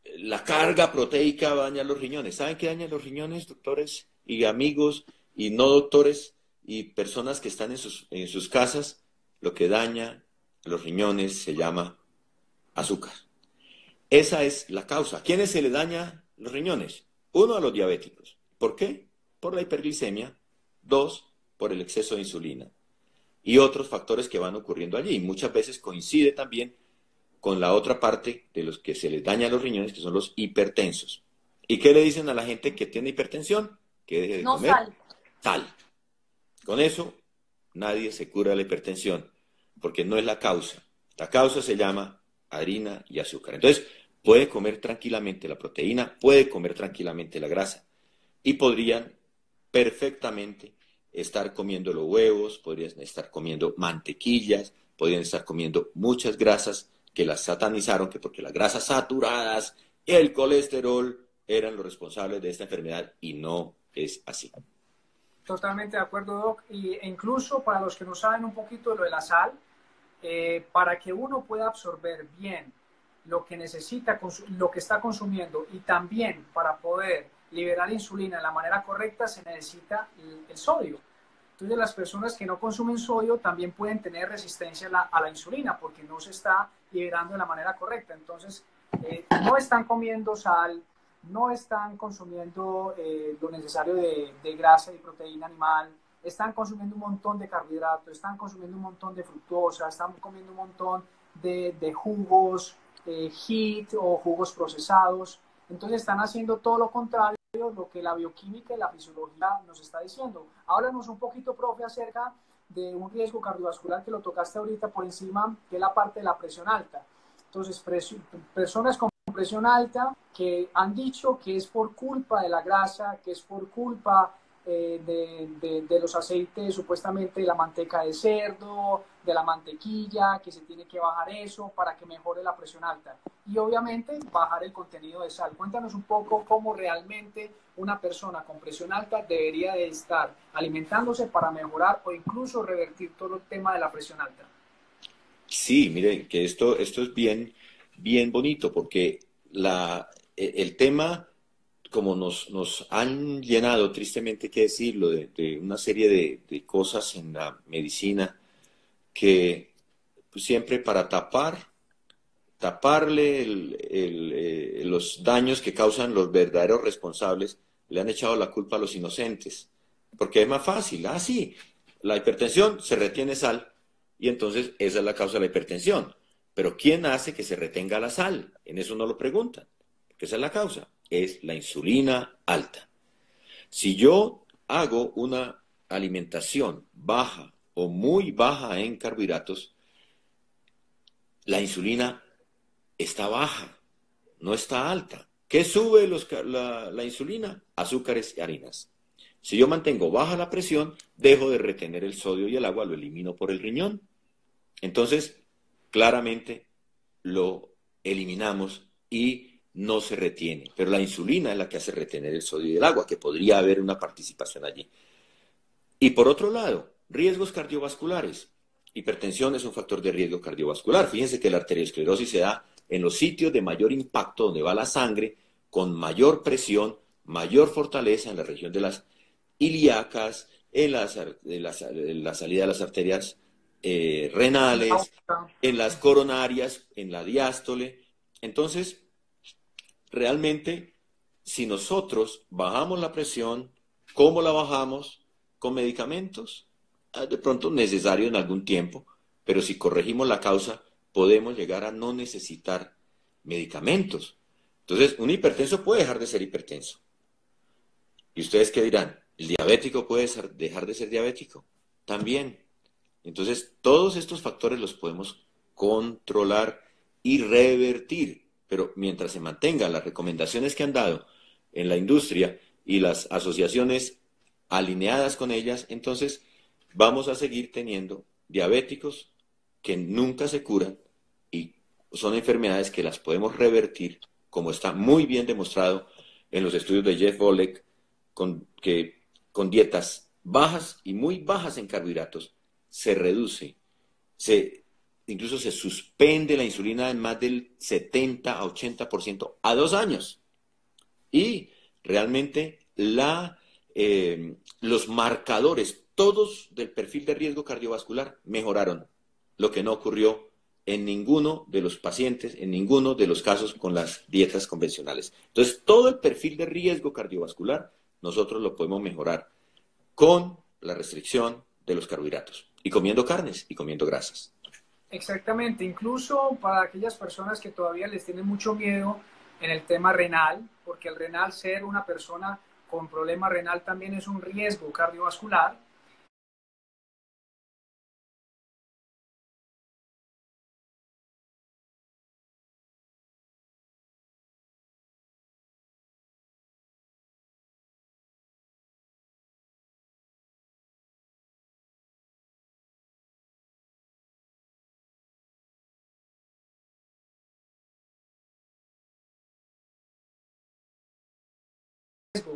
la carga proteica daña los riñones. ¿Saben qué daña los riñones, doctores y amigos y no doctores y personas que están en sus, en sus casas? Lo que daña los riñones se llama azúcar. Esa es la causa. ¿A quiénes se le daña los riñones? Uno, a los diabéticos. ¿Por qué? Por la hiperglicemia. Dos, por el exceso de insulina. Y otros factores que van ocurriendo allí. Y muchas veces coincide también con la otra parte de los que se les daña los riñones, que son los hipertensos. ¿Y qué le dicen a la gente que tiene hipertensión? Que deje de
no
comer
sal.
sal. Con eso nadie se cura la hipertensión, porque no es la causa. La causa se llama harina y azúcar. Entonces, puede comer tranquilamente la proteína, puede comer tranquilamente la grasa y podrían perfectamente estar comiendo los huevos, podrían estar comiendo mantequillas, podrían estar comiendo muchas grasas que las satanizaron, que porque las grasas saturadas, el colesterol eran los responsables de esta enfermedad y no es así.
Totalmente de acuerdo, Doc. Y, e incluso para los que no saben un poquito de lo de la sal, eh, para que uno pueda absorber bien lo que necesita, lo que está consumiendo y también para poder liberar insulina de la manera correcta se necesita el, sodio. Entonces las personas que no consumen sodio también pueden tener resistencia a la, insulina porque no se está liberando de la manera correcta. Entonces eh, no están comiendo sal, no están consumiendo eh, lo necesario de, grasa y proteína animal, están consumiendo un montón de carbohidratos, están consumiendo un montón de fructosa, están comiendo un montón de, jugos, eh, o jugos procesados. Entonces están haciendo todo lo contrario lo que la bioquímica y la fisiología nos está diciendo. Háblanos un poquito, profe, acerca de un riesgo cardiovascular que lo tocaste ahorita por encima, que es la parte de la presión alta. Entonces, personas con presión alta que han dicho que es por culpa de la grasa, que es por culpa eh, de, de, los aceites, supuestamente de la manteca de cerdo, de la mantequilla, que se tiene que bajar eso para que mejore la presión alta. Y obviamente bajar el contenido de sal. Cuéntanos un poco cómo realmente una persona con presión alta debería de estar alimentándose para mejorar o incluso revertir todo el tema de la presión alta.
Sí, mire, que esto, esto es bien, bien bonito porque la, e, el tema como nos, nos han llenado, tristemente hay que decirlo, de, una serie de, cosas en la medicina que pues, siempre para tapar, taparle eh, los daños que causan los verdaderos responsables, le han echado la culpa a los inocentes. Porque es más fácil, ah, sí, la hipertensión se retiene sal y entonces esa es la causa de la hipertensión. Pero ¿quién hace que se retenga la sal? En eso no lo preguntan, porque esa es la causa es la insulina alta. Si yo hago una alimentación baja o muy baja en carbohidratos, la insulina está baja, no está alta. ¿Qué sube la, insulina? Azúcares y harinas. Si yo mantengo baja la presión, dejo de retener el sodio y el agua, lo elimino por el riñón. Entonces, claramente lo eliminamos y no se retiene, pero la insulina es la que hace retener el sodio y el agua, que podría haber una participación allí. Y por otro lado, riesgos cardiovasculares. Hipertensión es un factor de riesgo cardiovascular. Fíjense que la arteriosclerosis se da en los sitios de mayor impacto donde va la sangre, con mayor presión, mayor fortaleza en la región de las ilíacas, en, la salida de las arterias eh, renales, en las coronarias, en la diástole. Entonces, realmente, si nosotros bajamos la presión, ¿cómo la bajamos? Con medicamentos, de pronto necesario en algún tiempo, pero si corregimos la causa, podemos llegar a no necesitar medicamentos. Entonces, un hipertenso puede dejar de ser hipertenso. ¿Y ustedes qué dirán? ¿El diabético puede dejar de ser diabético? También. Entonces, todos estos factores los podemos controlar y revertir. Pero mientras se mantengan las recomendaciones que han dado en la industria y las asociaciones alineadas con ellas, entonces vamos a seguir teniendo diabéticos que nunca se curan y son enfermedades que las podemos revertir, como está muy bien demostrado en los estudios de Jeff Volek, con, que con dietas bajas y muy bajas en carbohidratos se reduce, se incluso se suspende la insulina en más del 70 a 80% a dos años. Y realmente eh, los marcadores, todos del perfil de riesgo cardiovascular, mejoraron, lo que no ocurrió en ninguno de los pacientes, en ninguno de los casos con las dietas convencionales. Entonces, todo el perfil de riesgo cardiovascular, nosotros lo podemos mejorar con la restricción de los carbohidratos y comiendo carnes y comiendo grasas.
Exactamente, incluso para aquellas personas que todavía les tienen mucho miedo en el tema renal, porque el renal ser una persona con problema renal también es un riesgo cardiovascular,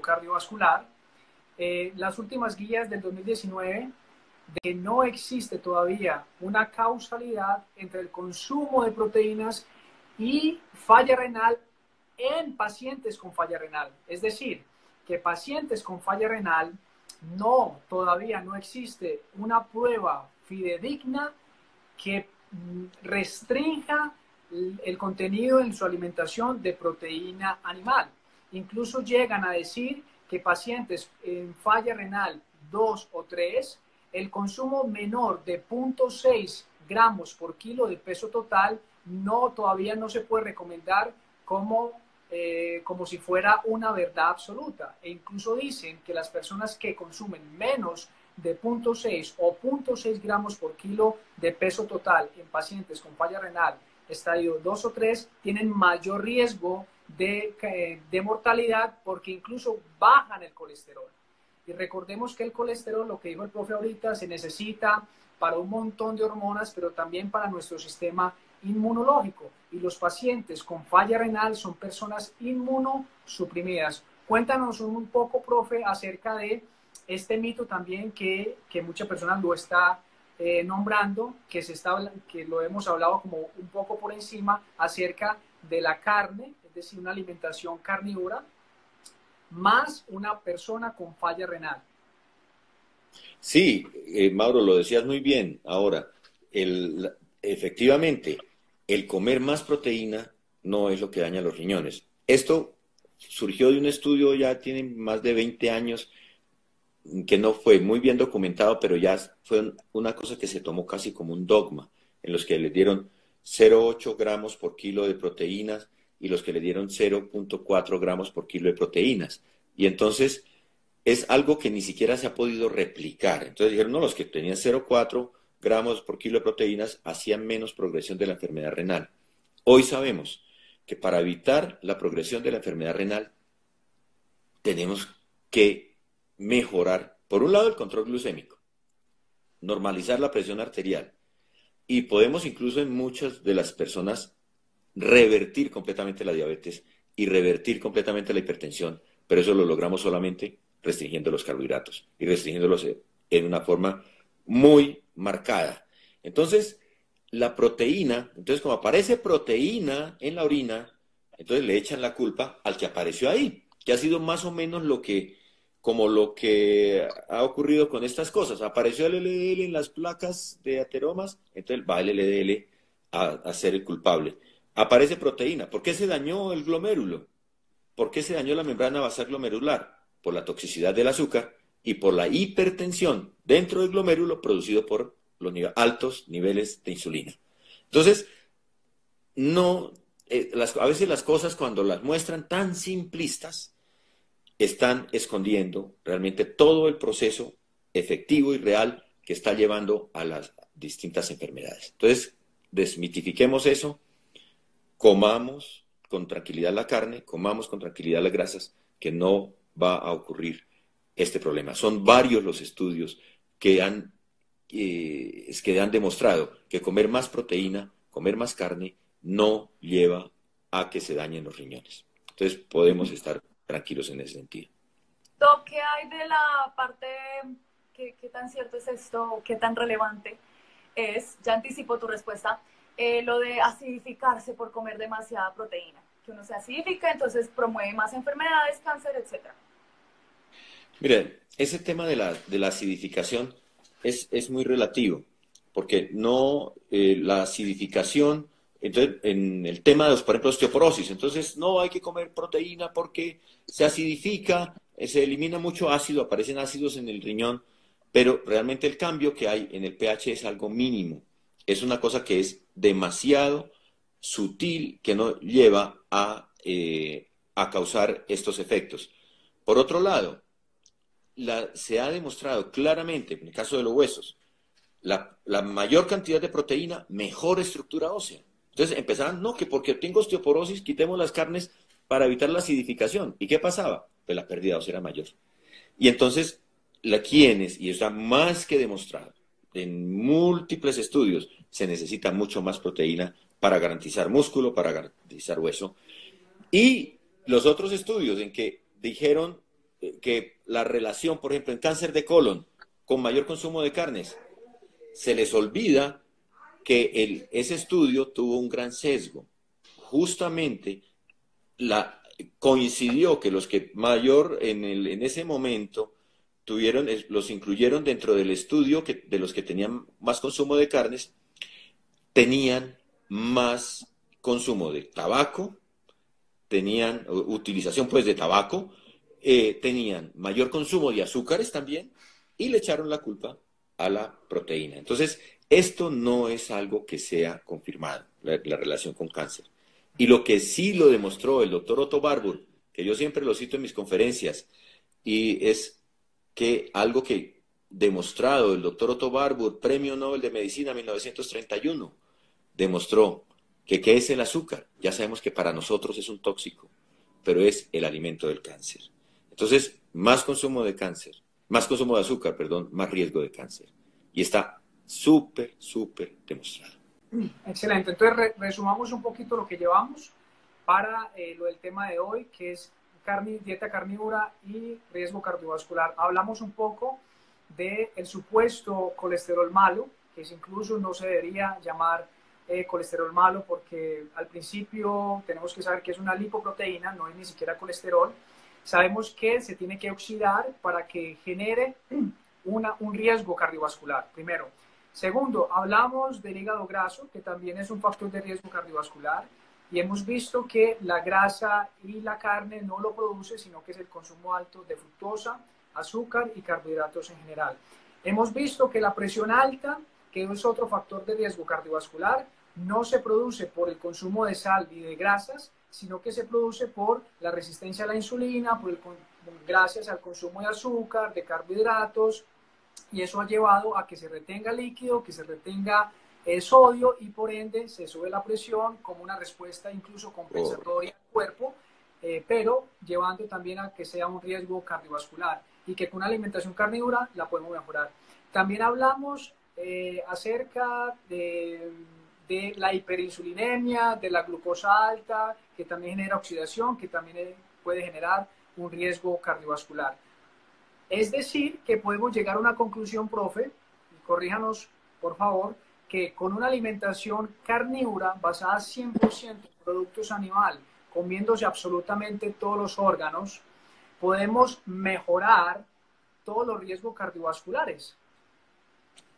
cardiovascular, eh, las últimas guías del 2019 de que no existe todavía una causalidad entre el consumo de proteínas y falla renal en pacientes con falla renal. Es decir, que pacientes con falla renal no, todavía no existe una prueba fidedigna que mm, restrinja el contenido en su alimentación de proteína animal. Incluso llegan a decir que pacientes en falla renal 2 o 3, el consumo menor de 0.6 gramos por kilo de peso total no todavía no se puede recomendar como, eh, como si fuera una verdad absoluta. E incluso dicen que las personas que consumen menos de 0.6 o 0.6 gramos por kilo de peso total en pacientes con falla renal estadio 2 o 3 tienen mayor riesgo de, de mortalidad porque incluso bajan el colesterol. Y recordemos que el colesterol, lo que dijo el profe ahorita, se necesita para un montón de hormonas, pero también para nuestro sistema inmunológico. Y los pacientes con falla renal son personas inmunosuprimidas. Cuéntanos un poco, profe, acerca de este mito también que, que muchas personas lo está eh, nombrando, que, se está, que lo hemos hablado como un poco por encima, acerca de la carne, decir, una alimentación carnívora, más una persona con falla renal.
Sí, eh, Mauro, lo decías muy bien. Ahora, efectivamente, el comer más proteína no es lo que daña los riñones. Esto surgió de un estudio, ya tiene más de 20 años, que no fue muy bien documentado, pero ya fue una cosa que se tomó casi como un dogma, en los que le dieron 0,8 gramos por kilo de proteínas y los que le dieron 0.4 gramos por kilo de proteínas. Y entonces es algo que ni siquiera se ha podido replicar. Entonces dijeron, no, los que tenían 0.4 gramos por kilo de proteínas hacían menos progresión de la enfermedad renal. Hoy sabemos que para evitar la progresión de la enfermedad renal tenemos que mejorar, por un lado, el control glucémico, normalizar la presión arterial y podemos incluso en muchas de las personas revertir completamente la diabetes y revertir completamente la hipertensión, pero eso lo logramos solamente restringiendo los carbohidratos y restringiéndolos en una forma muy marcada. Entonces, la proteína, entonces como aparece proteína en la orina, entonces le echan la culpa al que apareció ahí, que ha sido más o menos lo que, como lo que ha ocurrido con estas cosas. Apareció el LDL en las placas de ateromas, entonces va el LDL a, a ser el culpable aparece proteína. ¿Por qué se dañó el glomérulo? ¿Por qué se dañó la membrana basal glomerular? Por la toxicidad del azúcar y por la hipertensión dentro del glomérulo producido por los altos niveles de insulina. Entonces, no, eh, a veces las cosas cuando las muestran tan simplistas, están escondiendo realmente todo el proceso efectivo y real que está llevando a las distintas enfermedades. Entonces, desmitifiquemos eso comamos con tranquilidad la carne, comamos con tranquilidad las grasas, que no va a ocurrir este problema. Son varios los estudios que han, eh, que han demostrado que comer más proteína, comer más carne, no lleva a que se dañen los riñones. Entonces podemos estar tranquilos en ese sentido.
¿Qué hay de la parte, qué, qué tan cierto es esto, qué tan relevante es? Ya anticipo tu respuesta eh, lo de acidificarse por comer demasiada proteína, que uno se acidifica, entonces promueve más enfermedades, cáncer, etc.
Mire, ese tema de la, de la acidificación es, es, muy relativo, porque no eh, la acidificación, entonces, en el tema de, los, por ejemplo, osteoporosis, entonces no hay que comer proteína porque se acidifica, eh, se elimina mucho ácido, aparecen ácidos en el riñón, pero realmente el cambio que hay en el pH es algo mínimo. Es una cosa que es demasiado sutil que no lleva a, eh, a causar estos efectos. Por otro lado, se ha demostrado claramente, en el caso de los huesos, la, mayor cantidad de proteína, mejor estructura ósea. Entonces empezaban, no, que porque tengo osteoporosis, quitemos las carnes para evitar la acidificación. ¿Y qué pasaba? Pues la pérdida ósea era mayor. Y entonces, la, quienes, y está más que demostrado, en múltiples estudios, se necesita mucho más proteína para garantizar músculo, para garantizar hueso. Y los otros estudios en que dijeron eh, que la relación, por ejemplo, en cáncer de colon con mayor consumo de carnes, se les olvida que el, ese estudio tuvo un gran sesgo. Justamente la, coincidió que los que mayor en, el, en ese momento tuvieron, los incluyeron dentro del estudio que, de los que tenían más consumo de carnes, tenían más consumo de tabaco, tenían utilización pues de tabaco, eh, tenían mayor consumo de azúcares también y le echaron la culpa a la proteína. Entonces, esto no es algo que sea confirmado, la, relación con cáncer. Y lo que sí lo demostró el doctor Otto Barbour, que yo siempre lo cito en mis conferencias, y es que algo que demostrado el doctor Otto Barbour, Premio Nobel de Medicina 1931, demostró que qué es el azúcar. Ya sabemos que para nosotros es un tóxico, pero es el alimento del cáncer. Entonces, más consumo de cáncer, más consumo de azúcar, perdón, más riesgo de cáncer. Y está súper, súper demostrado.
Excelente. Entonces, resumamos un poquito lo que llevamos para eh, lo del tema de hoy, que es dieta carnívora y riesgo cardiovascular. Hablamos un poco del el supuesto colesterol malo, que incluso no se debería llamar eh, colesterol malo porque al principio tenemos que saber que es una lipoproteína, no es ni siquiera colesterol. Sabemos que se tiene que oxidar para que genere un riesgo cardiovascular, primero. Segundo, hablamos del hígado graso, que también es un factor de riesgo cardiovascular, y hemos visto que la grasa y la carne no lo produce, sino que es el consumo alto de fructosa, azúcar y carbohidratos en general. Hemos visto que la presión alta, que es otro factor de riesgo cardiovascular, no se produce por el consumo de sal y de grasas, sino que se produce por la resistencia a la insulina, por el, gracias al consumo de azúcar, de carbohidratos, y eso ha llevado a que se retenga líquido, que se retenga el sodio y por ende se sube la presión como una respuesta incluso compensatoria al cuerpo, eh, pero llevando también a que sea un riesgo cardiovascular y que con una alimentación carnívora la podemos mejorar. También hablamos eh, acerca de de la hiperinsulinemia, de la glucosa alta, que también genera oxidación, que también puede generar un riesgo cardiovascular. Es decir, que podemos llegar a una conclusión, profe, y corríjanos, por favor, que con una alimentación carnívora basada 100% en productos animales, comiéndose absolutamente todos los órganos, podemos mejorar todos los riesgos cardiovasculares.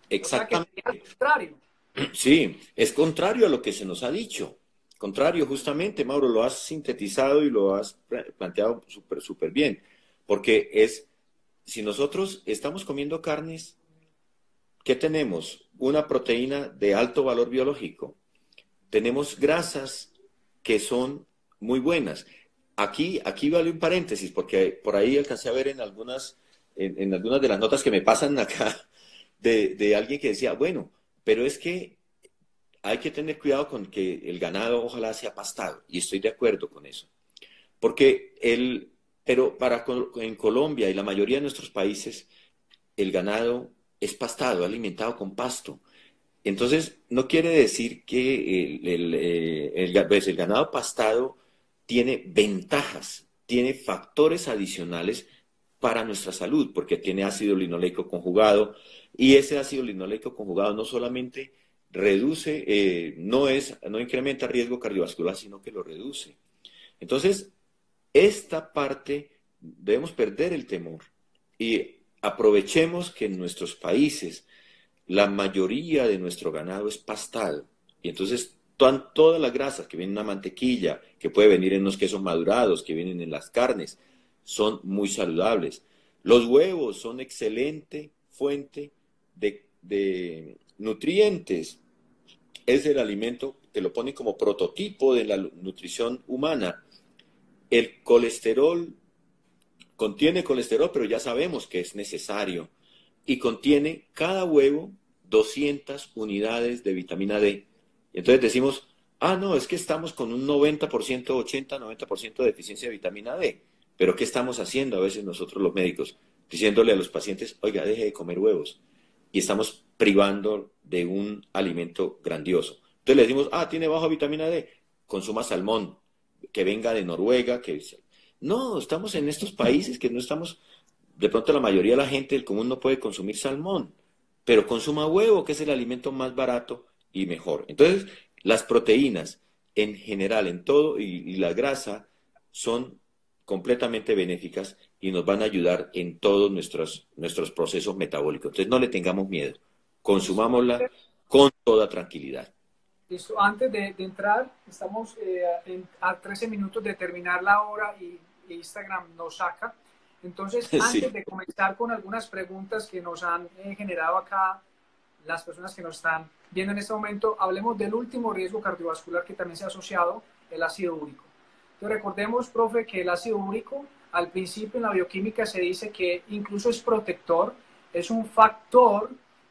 Exactamente. Sí, es contrario a lo que se nos ha dicho. Contrario, justamente, Mauro, lo has sintetizado y lo has planteado súper super bien. Porque es, si nosotros estamos comiendo carnes, ¿qué tenemos? Una proteína de alto valor biológico. Tenemos grasas que son muy buenas. Aquí, aquí vale un paréntesis, porque por ahí alcancé a ver en algunas, en, algunas de las notas que me pasan acá de, de alguien que decía, bueno, pero es que hay que tener cuidado con que el ganado ojalá sea pastado, y estoy de acuerdo con eso. Porque el, pero para en Colombia y la mayoría de nuestros países, el ganado es pastado, alimentado con pasto. Entonces, no quiere decir que el, el, pues, el, ganado pastado tiene ventajas, tiene factores adicionales para nuestra salud, porque tiene ácido linoleico conjugado, y ese ácido linoleico conjugado no solamente reduce, eh, no, es, no incrementa riesgo cardiovascular, sino que lo reduce. Entonces, esta parte debemos perder el temor y aprovechemos que en nuestros países la mayoría de nuestro ganado es pastado. Y entonces todas las grasas que vienen en la mantequilla, que puede venir en los quesos madurados, que vienen en las carnes, son muy saludables. Los huevos son excelente fuente de, nutrientes, es el alimento que lo pone como prototipo de la nutrición humana. El colesterol contiene colesterol, pero ya sabemos que es necesario. Y contiene cada huevo 200 unidades de vitamina D. Y entonces decimos, ah, no, es que estamos con un 90%, 80, 90% de deficiencia de vitamina D. Pero ¿qué estamos haciendo a veces nosotros los médicos? Diciéndole a los pacientes, oiga, deje de comer huevos. Y estamos privando de un alimento grandioso. Entonces le decimos, ah, tiene baja vitamina D, consuma salmón, que venga de Noruega, que... No, estamos en estos países que no estamos, de pronto la mayoría de la gente del común no puede consumir salmón, pero consuma huevo, que es el alimento más barato y mejor. Entonces, las proteínas en general, en todo, y, la grasa son completamente benéficas y nos van a ayudar en todos nuestros, nuestros procesos metabólicos. Entonces, no le tengamos miedo consumámosla con toda tranquilidad.
Antes de, entrar, estamos eh, a 13 minutos de terminar la hora y Instagram nos saca. Entonces, antes de comenzar con algunas preguntas que nos han eh, generado acá las personas que nos están viendo en este momento, hablemos del último riesgo cardiovascular que también se ha asociado, el ácido úrico. Entonces, recordemos, profe, que el ácido úrico, al principio en la bioquímica se dice que incluso es protector, es un factor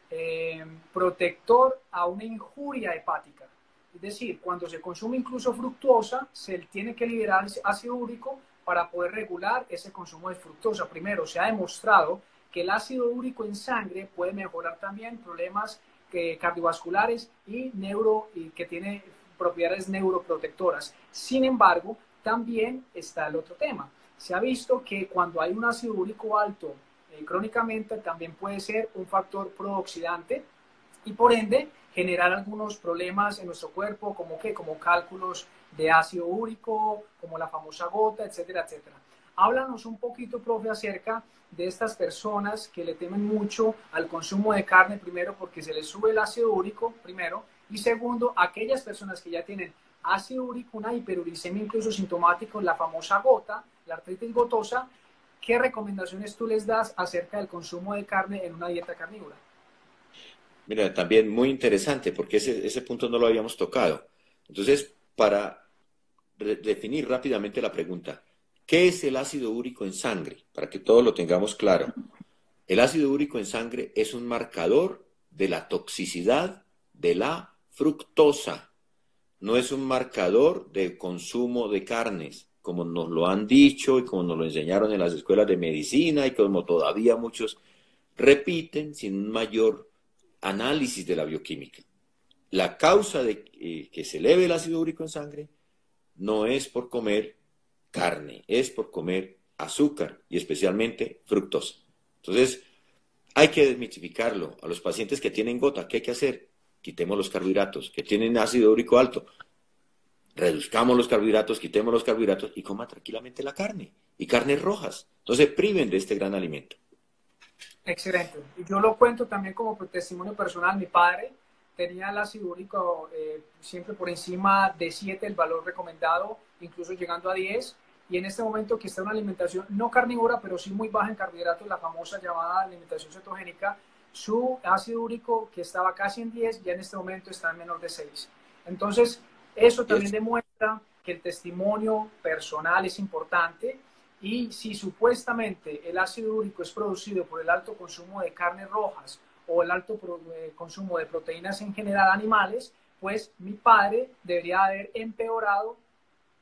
eh, protector a una injuria hepática. Es decir, cuando se consume incluso fructuosa, se tiene que liberar ácido úrico para poder regular ese consumo de fructosa. Primero, se ha demostrado que el ácido úrico en sangre puede mejorar también problemas eh, cardiovasculares y, neuro, y que tiene propiedades neuroprotectoras. Sin embargo, también está el otro tema. Se ha visto que cuando hay un ácido úrico alto eh, crónicamente también puede ser un factor prooxidante y por ende generar algunos problemas en nuestro cuerpo, como que, como cálculos de ácido úrico, como la famosa gota, etcétera, etcétera. Háblanos un poquito, profe, acerca de estas personas que le temen mucho al consumo de carne, primero porque se les sube el ácido úrico, primero, y segundo, aquellas personas que ya tienen ácido úrico, una hiperuricemia incluso sintomático, la famosa gota, la artritis gotosa, ¿qué recomendaciones tú les das acerca del consumo de carne en una dieta carnívora?
Mira, también muy interesante, porque ese, ese punto no lo habíamos tocado. Entonces, para definir rápidamente la pregunta, ¿qué es el ácido úrico en sangre? Para que todos lo tengamos claro. El ácido úrico en sangre es un marcador de la toxicidad de la fructosa. No es un marcador de consumo de carnes como nos lo han dicho y como nos lo enseñaron en las escuelas de medicina y como todavía muchos repiten sin un mayor análisis de la bioquímica. La causa de que se eleve el ácido úrico en sangre no es por comer carne, es por comer azúcar y especialmente fructosa. Entonces, hay que desmitificarlo. A los pacientes que tienen gota, ¿qué hay que hacer? Quitemos los carbohidratos, que tienen ácido úrico alto reduzcamos los carbohidratos, quitemos los carbohidratos y coma tranquilamente la carne y carnes rojas. Entonces, priven de este gran alimento.
Excelente. Yo lo cuento también como testimonio personal. Mi padre tenía el ácido úrico eh, siempre por encima de 7, el valor recomendado, incluso llegando a 10. Y en este momento que está una alimentación no carnívora, pero sí muy baja en carbohidratos, la famosa llamada alimentación cetogénica, su ácido úrico que estaba casi en 10, ya en este momento está en menor de 6. Entonces, eso también demuestra que el testimonio personal es importante y si supuestamente el ácido úrico es producido por el alto consumo de carnes rojas o el alto eh, consumo de proteínas en general animales, pues mi padre debería haber empeorado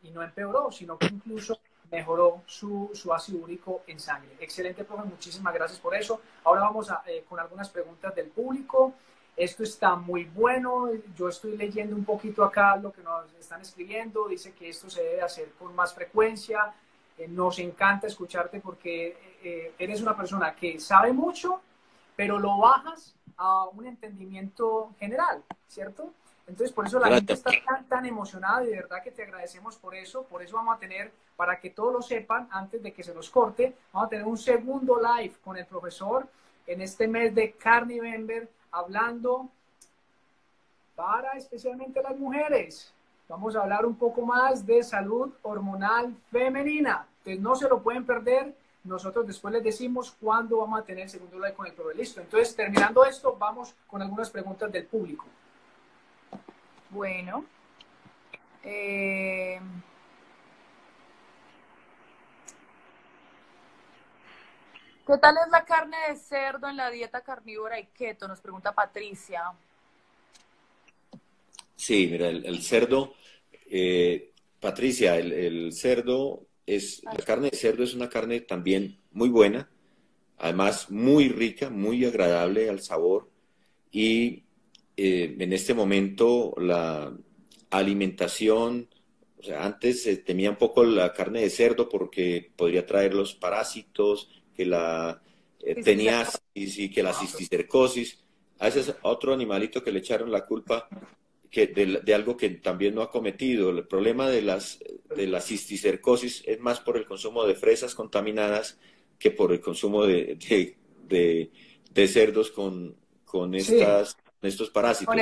y no empeoró, sino que incluso mejoró su, ácido úrico en sangre. Excelente, profe, muchísimas gracias por eso. Ahora vamos a, eh, con algunas preguntas del público esto está muy bueno, yo estoy leyendo un poquito acá lo que nos están escribiendo, dice que esto se debe hacer con más frecuencia, eh, nos encanta escucharte porque eh, eh, eres una persona que sabe mucho, pero lo bajas a un entendimiento general, ¿cierto? Entonces, por eso la gente está tan, tan emocionada y de verdad que te agradecemos por eso. Por eso vamos a tener, para que todos lo sepan, antes de que se los corte, vamos a tener un segundo live con el profesor en este mes de Carnivember hablando para especialmente las mujeres. Vamos a hablar un poco más de salud hormonal femenina. Entonces no se lo pueden perder. Nosotros después les decimos cuándo vamos a tener el segundo live con el prove. Listo. Entonces, terminando esto, vamos con algunas preguntas del público.
Bueno. Eh, ¿Qué tal es la carne de cerdo en la dieta carnívora y keto? Nos pregunta Patricia.
Sí, mira, el, cerdo, eh, Patricia, el, cerdo es, la carne de cerdo es una carne también muy buena, además muy rica, muy agradable al sabor y eh, en este momento la alimentación, o sea, antes se temía un poco la carne de cerdo porque podría traer los parásitos, que la eh, tenía y que la cisticercosis. A ese es otro animalito que le echaron la culpa que de, algo que también no ha cometido. El problema de, las, de la cisticercosis es más por el consumo de fresas contaminadas que por el consumo de, de, cerdos con, con, estas, estos parásitos.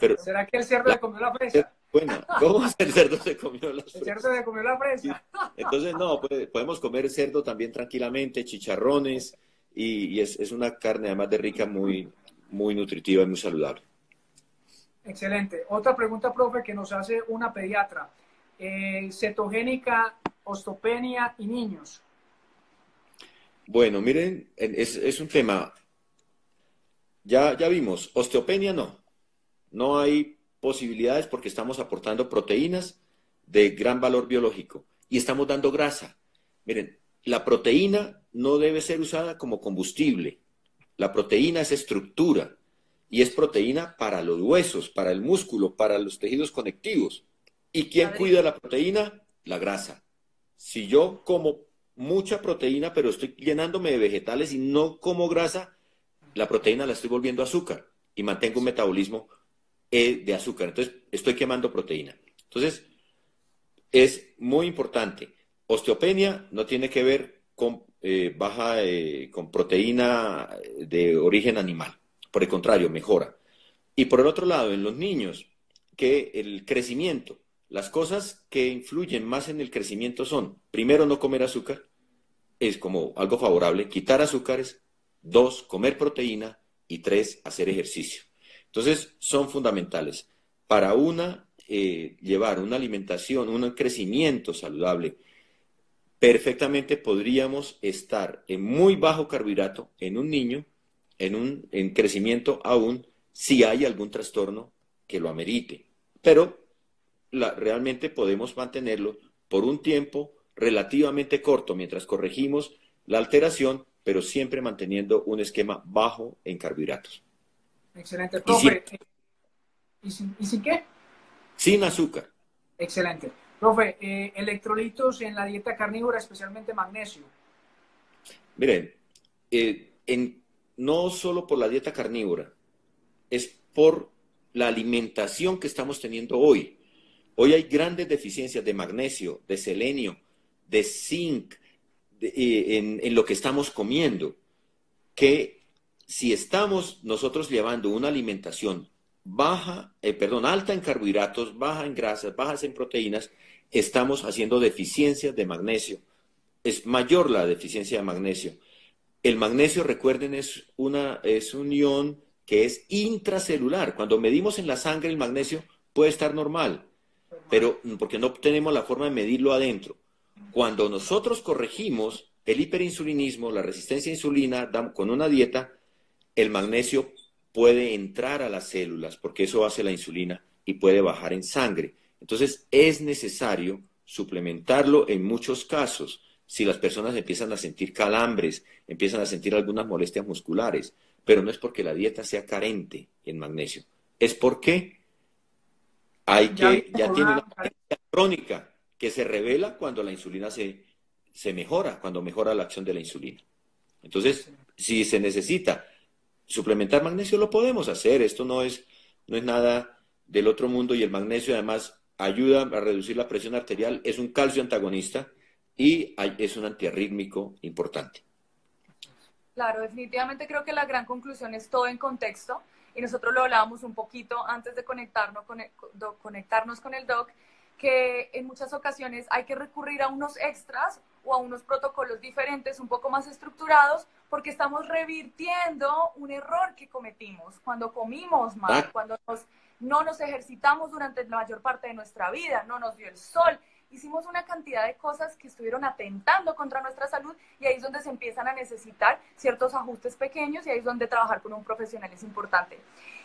Pero, ¿Será que el cerdo le comió la fresa?
Bueno, ¿cómo el cerdo se comió la
fresa? El cerdo se comió la fresa.
Entonces, no, podemos comer cerdo también tranquilamente, chicharrones, y, es, es, una carne además de rica muy, muy nutritiva y muy saludable.
Excelente. Otra pregunta, profe, que nos hace una pediatra. Eh, cetogénica, ostopenia y niños.
Bueno, miren, es, es un tema. Ya, ya vimos, osteopenia no. No hay posibilidades porque estamos aportando proteínas de gran valor biológico y estamos dando grasa. Miren, la proteína no debe ser usada como combustible. La proteína es estructura y es proteína para los huesos, para el músculo, para los tejidos conectivos. ¿Y quién cuida la proteína? La grasa. Si yo como mucha proteína, pero estoy llenándome de vegetales y no como grasa, la proteína la estoy volviendo azúcar y mantengo un metabolismo eh, de azúcar. Entonces, estoy quemando proteína. Entonces, es muy importante. Osteopenia no tiene que ver con eh, baja, eh, con proteína de origen animal. Por el contrario, mejora. Y por el otro lado, en los niños, que el crecimiento, las cosas que influyen más en el crecimiento son, primero, no comer azúcar, es como algo favorable, quitar azúcares, dos, comer proteína y tres, hacer ejercicio. Entonces, son fundamentales. Para una, eh, llevar una alimentación, un crecimiento saludable, perfectamente podríamos estar en muy bajo carbohidrato en un niño en un en crecimiento aún si hay algún trastorno que lo amerite. Pero realmente podemos mantenerlo por un tiempo relativamente corto mientras corregimos la alteración, pero siempre manteniendo un esquema bajo en carbohidratos.
Excelente. Profe, ¿y, sin, qué?
Sin azúcar.
Excelente. Profe, eh, electrolitos en la dieta carnívora, especialmente magnesio.
Miren, eh, en no solo por la dieta carnívora, es por la alimentación que estamos teniendo hoy. Hoy hay grandes deficiencias de magnesio, de selenio, de zinc eh, en, lo que estamos comiendo, que si estamos nosotros llevando una alimentación baja, eh, perdón, alta en carbohidratos, baja en grasas, bajas en proteínas, estamos haciendo deficiencia de magnesio. Es mayor la deficiencia de magnesio. El magnesio, recuerden, es, una, es que es intracelular. Cuando medimos en la sangre el magnesio puede estar normal, pero porque no tenemos la forma de medirlo adentro. Cuando nosotros corregimos el hiperinsulinismo, la resistencia a insulina con una dieta, el magnesio puede entrar a las células, porque eso hace la insulina y puede bajar en sangre. Entonces es necesario suplementarlo en muchos casos si las personas empiezan a sentir calambres, empiezan a sentir algunas molestias musculares, pero no es porque la dieta sea carente en magnesio, es porque hay que, ya, tiene una carencia crónica que se revela cuando la insulina se, se mejora, cuando mejora la acción de la insulina. Entonces, si se necesita suplementar magnesio, lo podemos hacer. Esto no es, no es nada del otro mundo y el magnesio además ayuda a reducir la presión arterial, es un calcio antagonista y es un antiarrítmico importante.
Claro, definitivamente creo que la gran conclusión es todo en contexto y nosotros lo hablábamos un poquito antes de conectarnos con el, conectarnos con el doc, que en muchas ocasiones hay que recurrir a unos extras
o a unos protocolos diferentes, un poco más estructurados, porque estamos revirtiendo un error que cometimos cuando comimos mal, ah. cuando no nos ejercitamos durante la mayor parte de nuestra vida, no nos dio el sol. Hicimos una cantidad de cosas que estuvieron atentando contra nuestra salud y ahí es donde se empiezan a necesitar ciertos ajustes pequeños y ahí es donde trabajar con un profesional es importante.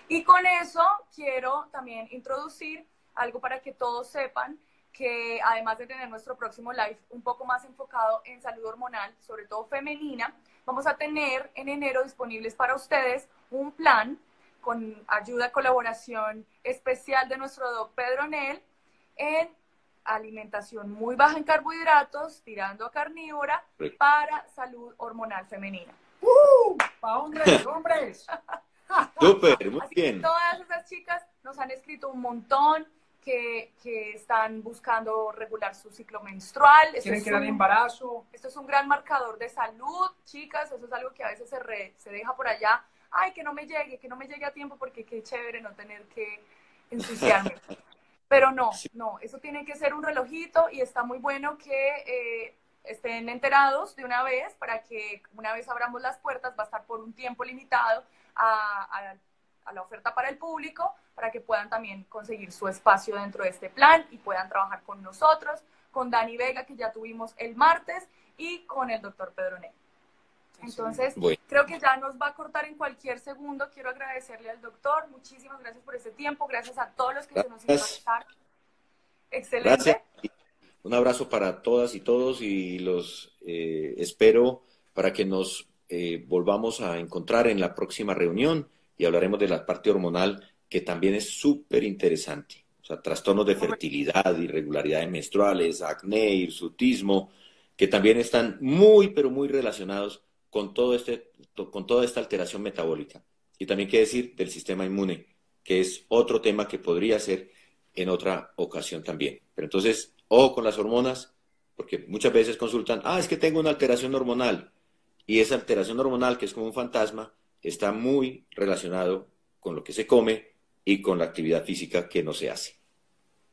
Y con eso quiero también introducir algo para que todos sepan que además de tener nuestro próximo live un poco más enfocado en salud hormonal, sobre todo femenina, vamos a tener en enero disponibles para ustedes un plan con ayuda, colaboración especial de nuestro doc Pedro Nel en alimentación muy baja en carbohidratos, tirando a carnívora, para salud hormonal femenina.
¡Uh! ¡Para hombres, hombres!
Súper, muy bien.
todas esas chicas nos han escrito un montón, que, que, están buscando regular su ciclo menstrual.
Quieren quedar embarazo.
Esto es un gran marcador de salud, chicas. Eso es algo que a veces se, se deja por allá. Ay, que no me llegue, que no me llegue a tiempo porque qué chévere no tener que ensuciarme. Pero no, no, eso tiene que ser un relojito y está muy bueno que eh, estén enterados de una vez para que una vez abramos las puertas, va a estar por un tiempo limitado a, a a la oferta para el público para que puedan también conseguir su espacio dentro de este plan y puedan trabajar con nosotros, con Dani Vega, que ya tuvimos el martes, y con el doctor Pedro. Entonces, creo que ya nos va a cortar en cualquier segundo. Quiero agradecerle al doctor. Muchísimas gracias por este tiempo. Gracias a todos los que se nos invitaron. Excelente.
Un abrazo para todas y todos y los eh, espero para que nos eh, volvamos a encontrar en la próxima reunión y hablaremos de la parte hormonal que también es súper interesante. O sea, trastornos de fertilidad, irregularidades menstruales, acné, hirsutismo, que también están muy, pero muy relacionados con, todo este, con toda esta alteración metabólica. Y también qué decir del sistema inmune, que es otro tema que podría ser en otra ocasión también. Pero entonces, ojo con las hormonas, porque muchas veces consultan, ah, es que tengo una alteración hormonal. Y esa alteración hormonal, que es como un fantasma, está muy relacionado con lo que se come y con la actividad física que no se hace.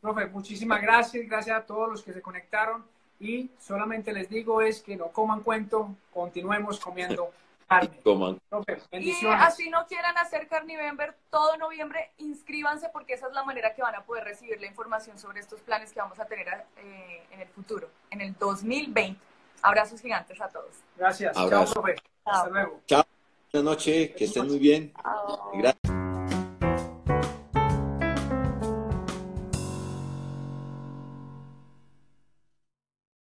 Profe, muchísimas gracias, gracias a todos los que se conectaron y solamente les digo es que no coman cuento, continuemos comiendo carne.
Coman.
Profe,
y así no quieran hacer Carnivember todo noviembre, inscríbanse porque esa es la manera que van a poder recibir la información sobre estos planes que vamos a tener eh, en el futuro, en el 2020. Abrazos gigantes a todos.
Gracias. Chao, profe. Hasta luego.
Chao. Buenas noches, que estén muy bien. Gracias.